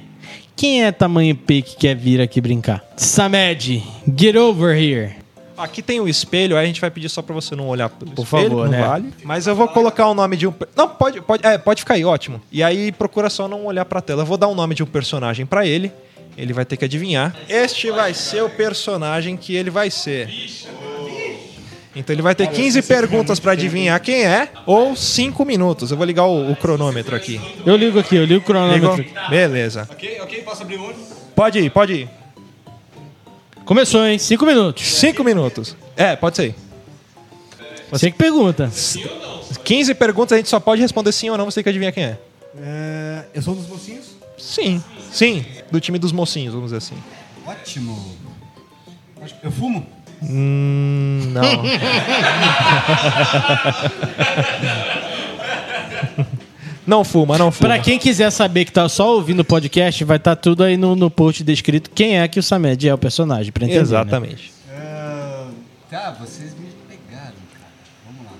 Quem é tamanho P que quer vir aqui brincar? Samed, get over here. Aqui tem o espelho, aí a gente vai pedir só pra você não olhar pelo Por espelho, favor, não né? vale. Mas eu vou colocar o nome de um... Não, pode, pode, é, pode ficar aí, ótimo. E aí procura só não olhar pra tela. Eu vou dar o nome de um personagem pra ele. Ele vai ter que adivinhar. Este vai ser o personagem que ele vai ser. Então ele vai ter 15 perguntas pra adivinhar quem é, ou 5 minutos. Eu vou ligar o, o cronômetro aqui. Eu ligo aqui, eu ligo o cronômetro. Ligou? Beleza. Ok, ok, posso abrir o olho? Pode ir, pode ir. Começou, hein? Cinco minutos. 5 minutos. É, pode ser. Você que pergunta. 15 perguntas, a gente só pode responder sim ou não, você tem que adivinhar quem é. É, eu sou um dos mocinhos? Sim, sim, do time dos mocinhos, vamos dizer assim. Ótimo. Eu fumo? Hum, não. não fuma, não fuma. Pra quem quiser saber que tá só ouvindo o podcast, vai estar tudo aí no, no post descrito quem é que o Samed é o personagem, pra entender. né? Exatamente. Ah, tá, vocês me pegaram, cara. Vamos lá.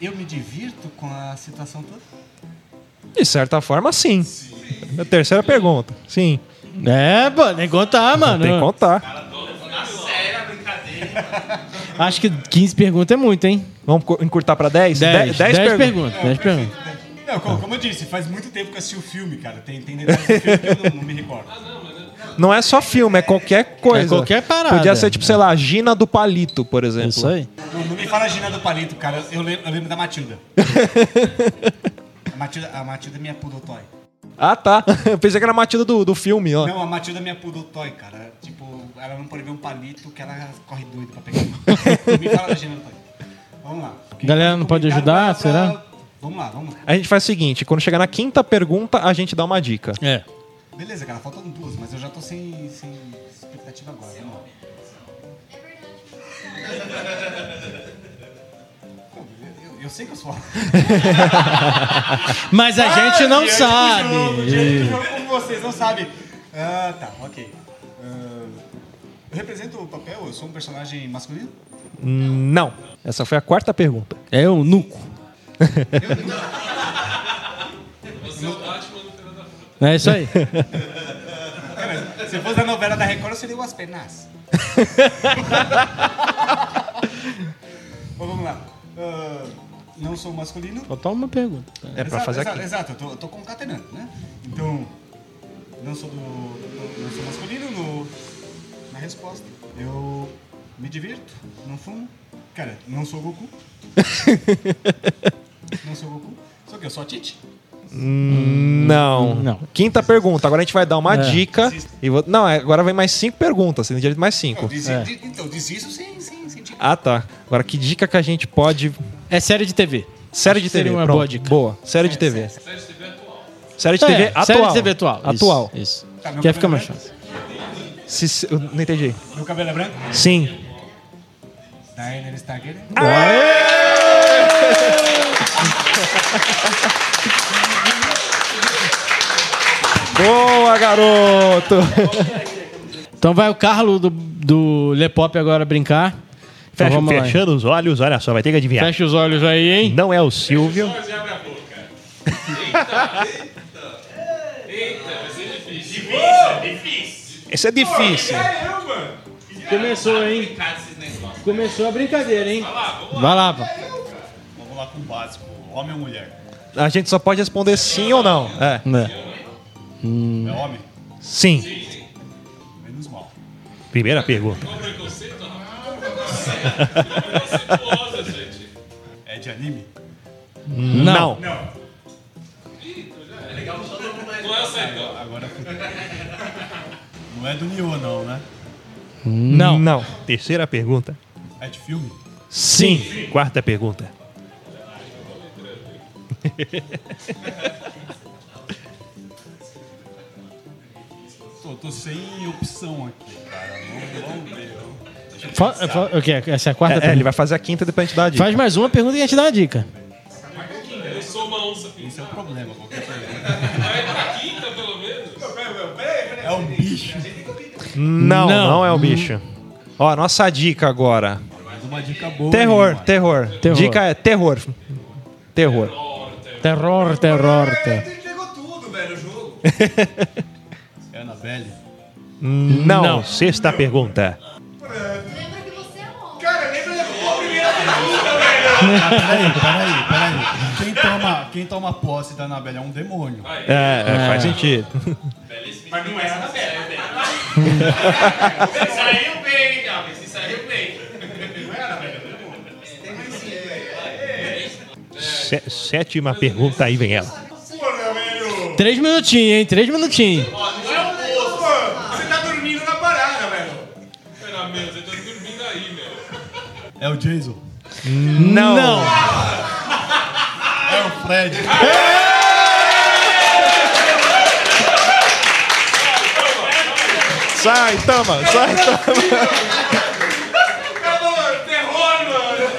Eu me divirto com a situação toda? De certa forma, sim. A terceira pergunta, sim. É, pô, tem que contar, mano. Tem que contar. Acho que 15 perguntas é muito, hein? Vamos encurtar pra 10? 10, 10 pergun- perguntas. 10 perguntas. Não, como, como eu disse, faz muito tempo que eu assisti o filme, cara. Tem, tem detalhes do filme que eu não, não me recordo. Não é só filme, é qualquer coisa. É qualquer parada. Podia ser, tipo, sei lá, Gina do Palito, por exemplo. Isso aí. Não, não me fala Gina do Palito, cara. Eu lembro, eu lembro da Matilda. a Matilda. A Matilda é minha poodle toy. Ah, tá. Eu pensei que era a Matilda do, do filme, ó. Não, a Matilda é minha poodle toy, cara. Tipo, ela não pode ver um palito que ela corre doida pra pegar. não me fala da Gina do toy. Vamos lá. Galera não pode ajudar, será? Vamos lá, vamos lá. A gente faz o seguinte, quando chegar na quinta pergunta, a gente dá uma dica. É. Beleza, cara, faltam duas, mas eu já tô sem, sem expectativa agora. Vamos lá. Eu, sei que eu sou. Mas a gente não diante do sabe. jogo, diante do jogo, como vocês não sabem. Ah, tá, ok. Ah, eu represento o papel, eu sou um personagem masculino? Não. Essa foi a quarta pergunta. É o nuco. É isso aí. Cara, se fosse a novela da Record, eu seria o Aspenas. Bom, vamos lá. Ah, não sou masculino. Faltou uma pergunta. É pra Exato, fazer exato, aqui. Exato, eu tô, eu tô concatenando, né? Então, não sou do. Não sou masculino no, na resposta. Eu me divirto, não fumo. Cara, não sou Goku. não sou Goku. Sou o quê? Eu sou a Tite? Hum, Não. Não. Quinta pergunta. Agora a gente vai dar uma É. dica. E vou... Não, é, agora vem mais cinco perguntas. Você tem direito mais cinco. Eu disse, É. Então, diz isso sem, sem, sem dica. Ah, tá. Agora que dica que a gente pode. É série de TV. Série Acho de TV. uma boa dica. Boa. Série de TV. Série de É, TV atual. Série de TV atual. Atual. Isso. Tá, Quer ficar mais é branco? fácil. Se- se- eu não entendi. Meu cabelo é branco? Sim. Daenerys Targaryen? Boa, garoto! Então vai o Carlos do, do Lepop agora brincar. Então Fecha, vamos lá. fechando os olhos, olha só, vai ter que adivinhar. Fecha os olhos aí, hein? Não é o Silvio. Esse é difícil. Começou, hein? Começou a brincadeira, hein? Vai lá, pô. Vamos lá com o básico. Homem ou mulher? A gente só pode responder sim ou não. É. É homem? Sim. Menos mal. Primeira pergunta. É de anime? Não. Não. Agora Não é do Nioh, não, né? Não. Não. Terceira pergunta. É de filme? Sim. Quarta pergunta. Tô, tô sem opção aqui, cara. Vamos, vamos ver. Fa- fa- o quê? Essa é a quarta É, é, ele vai fazer a quinta depois a gente dá a dica. Faz mais uma pergunta e a gente dá a dica. Eu sou uma onça Esse é o problema, qualquer pergunta. Vai pra quinta, pelo menos? É um bicho. Não, não, Não. é o bicho. Ó, nossa dica agora. Mais uma dica boa. Terror, terror, Terror. Dica é terror. Terror. Terror, terror, terror. Entregou tudo, velho, o jogo. é Annabelle? Não. Não. Sexta pergunta. Cara, lembra da primeira pergunta, velho? Ah, peraí, peraí, peraí. Quem toma, quem toma posse da Annabelle é um demônio. É, é, faz sentido. Mas não é a Annabelle, é Você saiu bem, Gabi. Você saiu bem. Não é a Annabelle, é o demônio. Sé- sétima pergunta, aí vem ela. Velho. Três minutinhos, hein? Três minutinhos. É o Jason. Não. Não. É o Fred. Sai, tama, sai, tama. Terror, mano.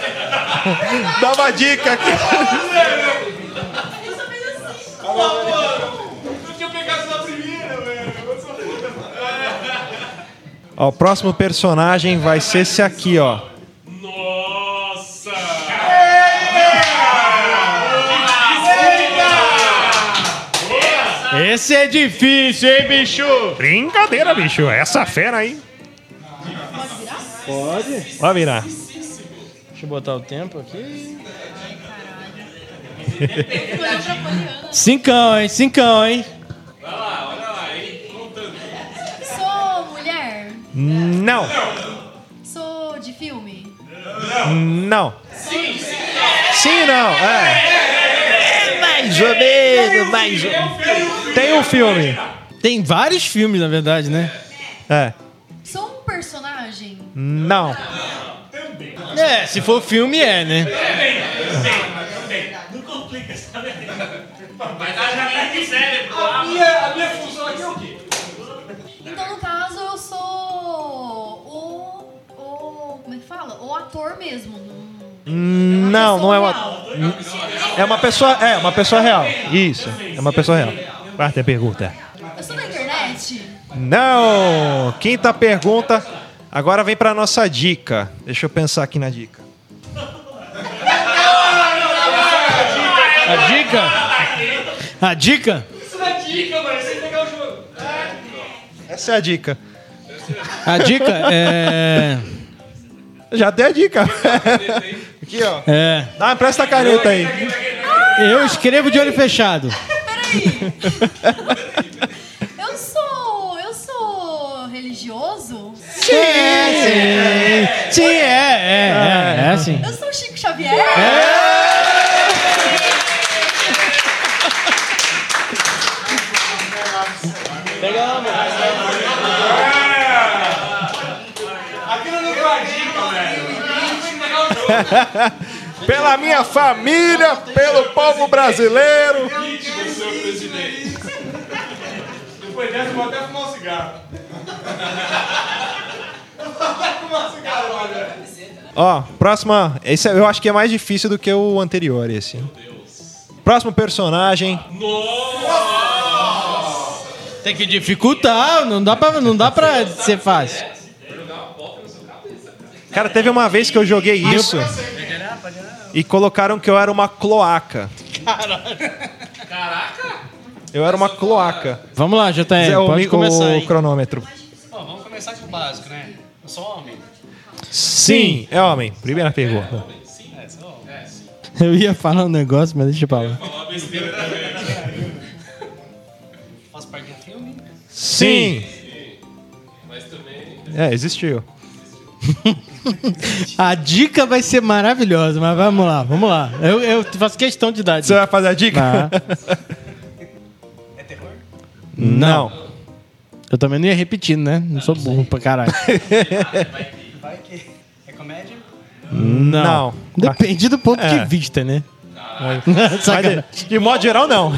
Dá uma dica aqui. Não tinha pegado na primeira, velho. Ó, o próximo personagem vai ser esse aqui, ó. Esse é difícil, hein, bicho? Brincadeira, bicho. Essa fera aí. Pode. Pode virar. Deixa eu botar o tempo aqui. Cincão, hein? Cincão, hein? Vai lá, olha lá, hein? Contando. Sou Não. Sou de filme? Não. Sim. Sim e não. É. Mais ou menos, mais ou Tem um filme. Tem vários filmes, na verdade, né? É. Sou um personagem? Não. É, se for filme, é, né? Não complica? Mas a janela de cérebro. A minha, a minha função aqui é o quê? Então, no caso, eu sou o. o como é que fala? O ator mesmo. Não, não é uma. É uma pessoa. É, uma pessoa real. Isso. É uma pessoa real. Quarta pergunta. Eu sou da internet? Não! Quinta pergunta. Agora vem pra nossa dica. Deixa eu pensar aqui na dica. A dica? A dica? Isso é dica, mano. Você pegar o jogo. Essa é a dica. A dica é. Já dei a dica. Aqui, ó. É. Dá, presta a caneta aí. Eu escrevo de olho fechado. Eu sou. Eu sou religioso? Sim, sim. Sim, é, é, é, é sim. Eu sou o Chico Xavier? Aquilo não foi dica, velho. Tem que pegar o jogo. Pela minha família, pelo povo brasileiro. Depois dessa, eu vou até fumar um cigarro. Eu vou até fumar um cigarro, olha. Ó, próxima. Esse eu acho que é mais difícil do que o anterior, esse. Próximo personagem. Tem que dificultar, não dá pra, não dá pra ser fácil. Cara, teve uma vez que eu joguei isso e colocaram que eu era uma cloaca. Caraca! Eu era uma cloaca. Vamos lá, JR, Zé, o, pode mi- começar o aí. cronômetro. Bom, vamos começar com o básico, né? Eu sou homem. Sim, é homem. Primeira pergunta. É, sou homem. Eu ia falar um negócio, mas deixa pra lá. Faço parte de um filme? Sim. Mas também. É, existiu. A dica vai ser maravilhosa, mas vamos lá, vamos lá. Eu, eu faço questão de dar. Você vai fazer a dica? É terror? Não. Eu também não ia repetindo, né? Não sou burro pra caralho. Vai que. É comédia? Não. Depende do ponto É. de vista, né? De, de modo geral, não.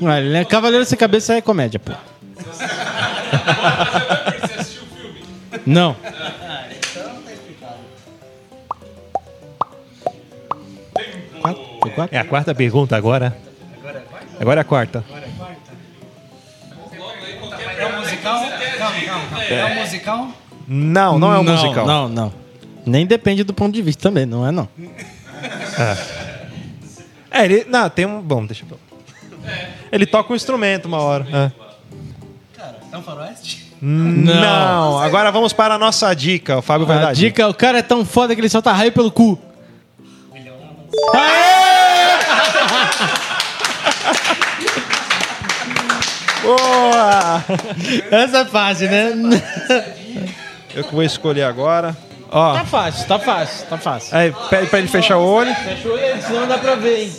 Né? Cavaleiro sem cabeça é comédia, pô. Não. É a quarta pergunta agora. Agora é a quarta. É um musical? Calma, calma, calma. É um musical? Não, não é um musical. Não, não. Nem depende do ponto de vista também, não é não. É, ele. Não, tem um. Bom, deixa eu. Ele toca um instrumento uma hora. É. Cara, é um faroeste? Não. Agora vamos para a nossa dica. O Fábio vai dar A a dica. dica, o cara é tão foda que ele solta raio pelo cu. Boa! Essa é fácil, né? Eu que vou escolher agora. Ó. Tá fácil, tá fácil, tá fácil. Aí, pede pra ele fechar o olho. Fecha o olho aí, senão não dá pra ver, hein?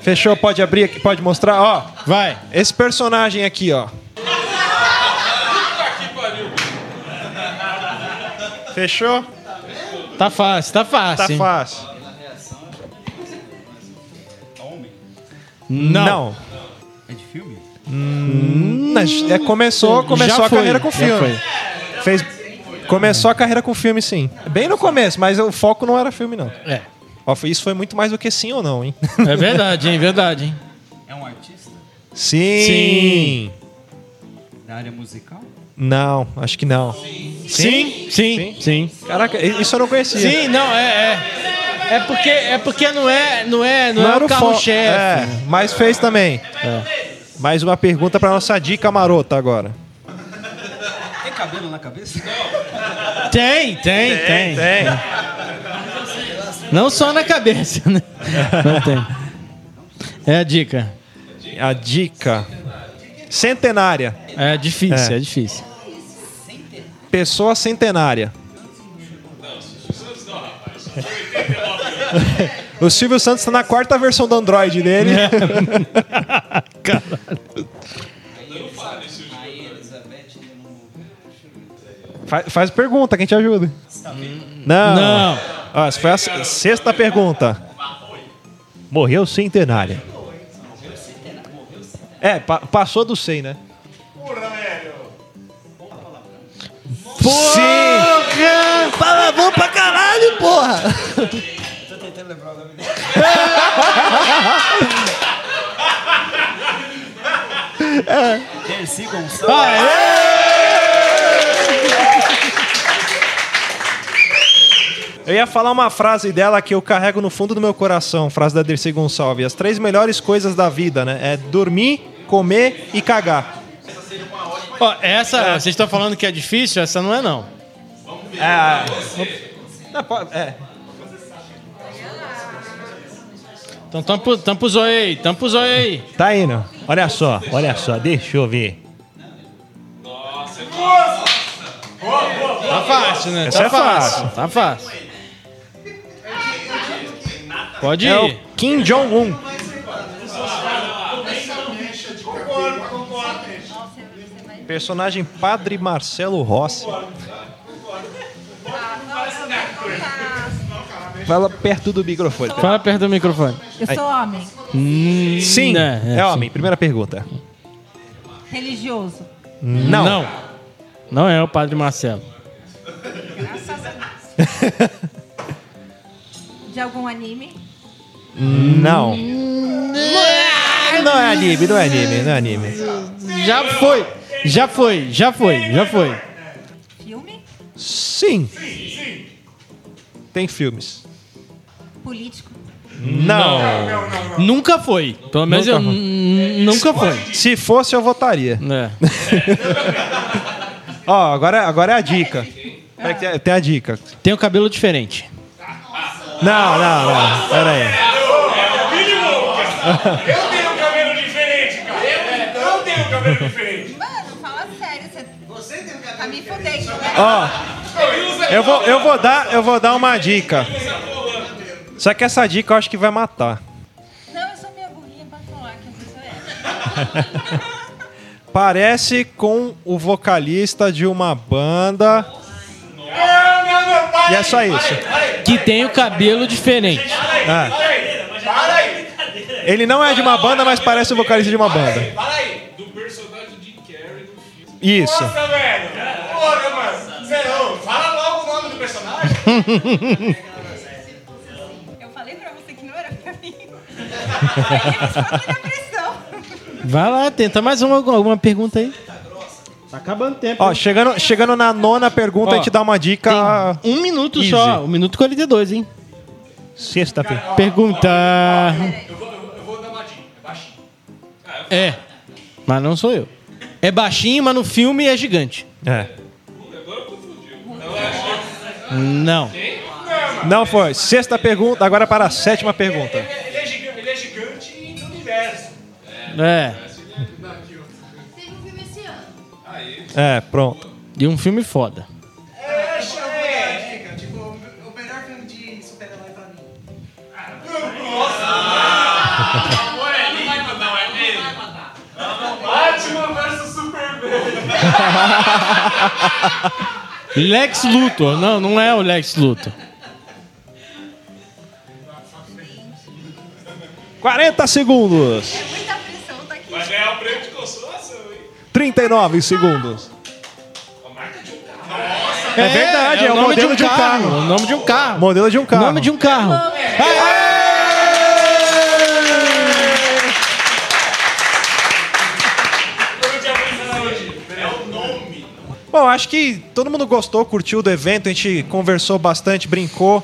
Fechou, pode abrir aqui, pode mostrar. Ó, Vai. esse personagem aqui, ó. Fechou? Tá fácil, tá fácil. Tá hein? fácil. Não. É de filme? Hum, é, começou começou Já a foi, carreira com filme. Fez, começou a carreira com filme, sim. Bem no começo, mas o foco não era filme, não. É. Ó, foi- isso foi muito mais do que sim ou não, hein? É verdade, hein? Verdade, hein? É um artista? Sim. Sim. Da área musical? Não, acho que não. Sim, sim, sim. Caraca, isso eu não conhecia. Sim, não, é, é. É porque, é porque não é, não é, não, é era o fo- carro-chefe. É, mas fez também. Mais uma pergunta pra nossa dica marota agora. Tem cabelo na cabeça? Tem, tem, tem, tem. Não só na cabeça, né? Não tem. É a dica. A dica. Centenária. É difícil, É. é, difícil. Pessoa centenária. O Silvio Santos tá na quarta versão do Android dele. Faz, faz pergunta, quem te ajuda. Não. Não. Ó, essa foi a sexta pergunta. Morreu centenária. É, pa- passou do 100, né? Porra! Palavrão pra caralho, porra! Tô tentando lembrar o nome dele. Dercy Gonçalves. Eu ia falar uma frase dela que eu carrego no fundo do meu coração, frase da Dercy Gonçalves. As três melhores coisas da vida, né? É dormir, comer e cagar. Ó, essa, vocês estão falando que é difícil? Essa não é, não. É. Não, pode- é. Então tampa, tampa o zóio aí, tampa o zóio aí. Tá indo. Olha só, olha só, deixa eu ver. Tá fácil, né? Essa tá é fácil. Tá fácil. Pode ir. É o Kim Jong-un. Personagem Padre Marcelo Rossi. Fala perto do microfone. Fala perto do microfone. Eu sou homem. Hum, Sim, né, é, sim. homem. Primeira pergunta. Religioso. Não. Não. Não é o Padre Marcelo. De algum anime? Não. Não é anime, não é anime, não é anime. Já foi, já foi, já foi, já foi. Filme? Sim. Tem filmes. Político? Não. Nunca foi. Pelo menos Nunca eu foi. n- nunca foi. Se fosse, eu votaria. É. Ó, agora, agora é a dica. Peraí que tem- Tem a dica. Tem o cabelo diferente. Não, não, não. Pera aí. Eu tenho cabelo diferente, cara. Eu tenho cabelo diferente. Me fudendo, né? Ó, eu vou, eu vou dar, eu vou dar uma dica. Só que essa dica eu acho que vai matar. Não, eu sou minha burrinha pra falar que a pessoa é. Parece com o vocalista de uma banda. E é só isso. Que tem o cabelo diferente. É. Ele não é de uma banda, mas parece o vocalista de uma banda. Para aí. Isso. Nossa, velho. Porra, mano. Você não, fala logo o nome do personagem. Eu falei pra você que não era pra mim. Aí eles ficam na pressão. Vai lá, tenta mais uma, alguma pergunta aí. Tá acabando o tempo. Ó, chegando, chegando na nona pergunta, Ó, a gente dá uma dica. Um minuto Easy. só, um minuto e 42, hein? Sexta-feira. Pergunta. Eu vou, eu vou dar uma dica. É baixinho. É, mas não sou eu. É baixinho, mas no filme é gigante. É. Não. Não foi. Sexta pergunta, agora para a sétima pergunta. Ele é gigante, ele é gigante no universo. É. Teve um filme esse ano. É, pronto. E um filme foda. Lex Luthor. Não, não é o Lex Luthor. 40 segundos. Muita pressão tá aqui. Vai ganhar o prêmio de consolação, hein? 39 segundos. É verdade, é, o nome modelo de um carro. O nome de um carro. Modelo de um carro. Nome de um carro. Eu não tinha pensado hoje. É o nome. Bom, acho que todo mundo gostou, curtiu do evento, a gente conversou bastante, brincou,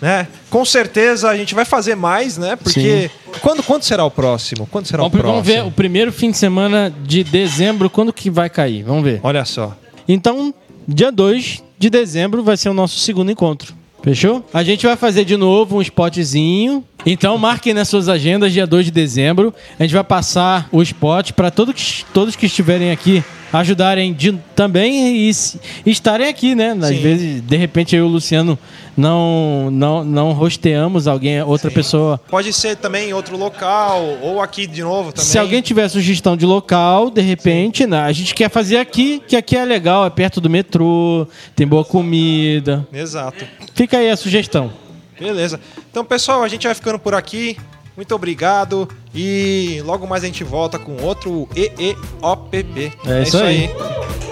né? Com certeza a gente vai fazer mais, né? Porque quando, quando será o próximo? Quando será Vamos, o próximo? vamos ver o primeiro fim de semana de dezembro, quando que vai cair? Vamos ver. Olha só. Então, dia 2 de dezembro vai ser o nosso segundo encontro. Fechou? A gente vai fazer de novo um spotzinho. Então marquem nas suas agendas dia 2 de dezembro. A gente vai passar o spot para todos, todos que estiverem aqui ajudarem de- também e, e estarem aqui, né? Às Sim. vezes, de repente, eu e o Luciano não, não, não rosteamos alguém, outra pessoa. Pode ser também em outro local, ou aqui de novo também. Se alguém tiver sugestão de local, de repente, né, a gente quer fazer aqui, que aqui é legal, é perto do metrô, tem boa comida. Exato. Fica aí a sugestão. Beleza. Então, pessoal, a gente vai ficando por aqui. Muito obrigado. E logo mais a gente volta com outro EEOPP. É isso aí. Quer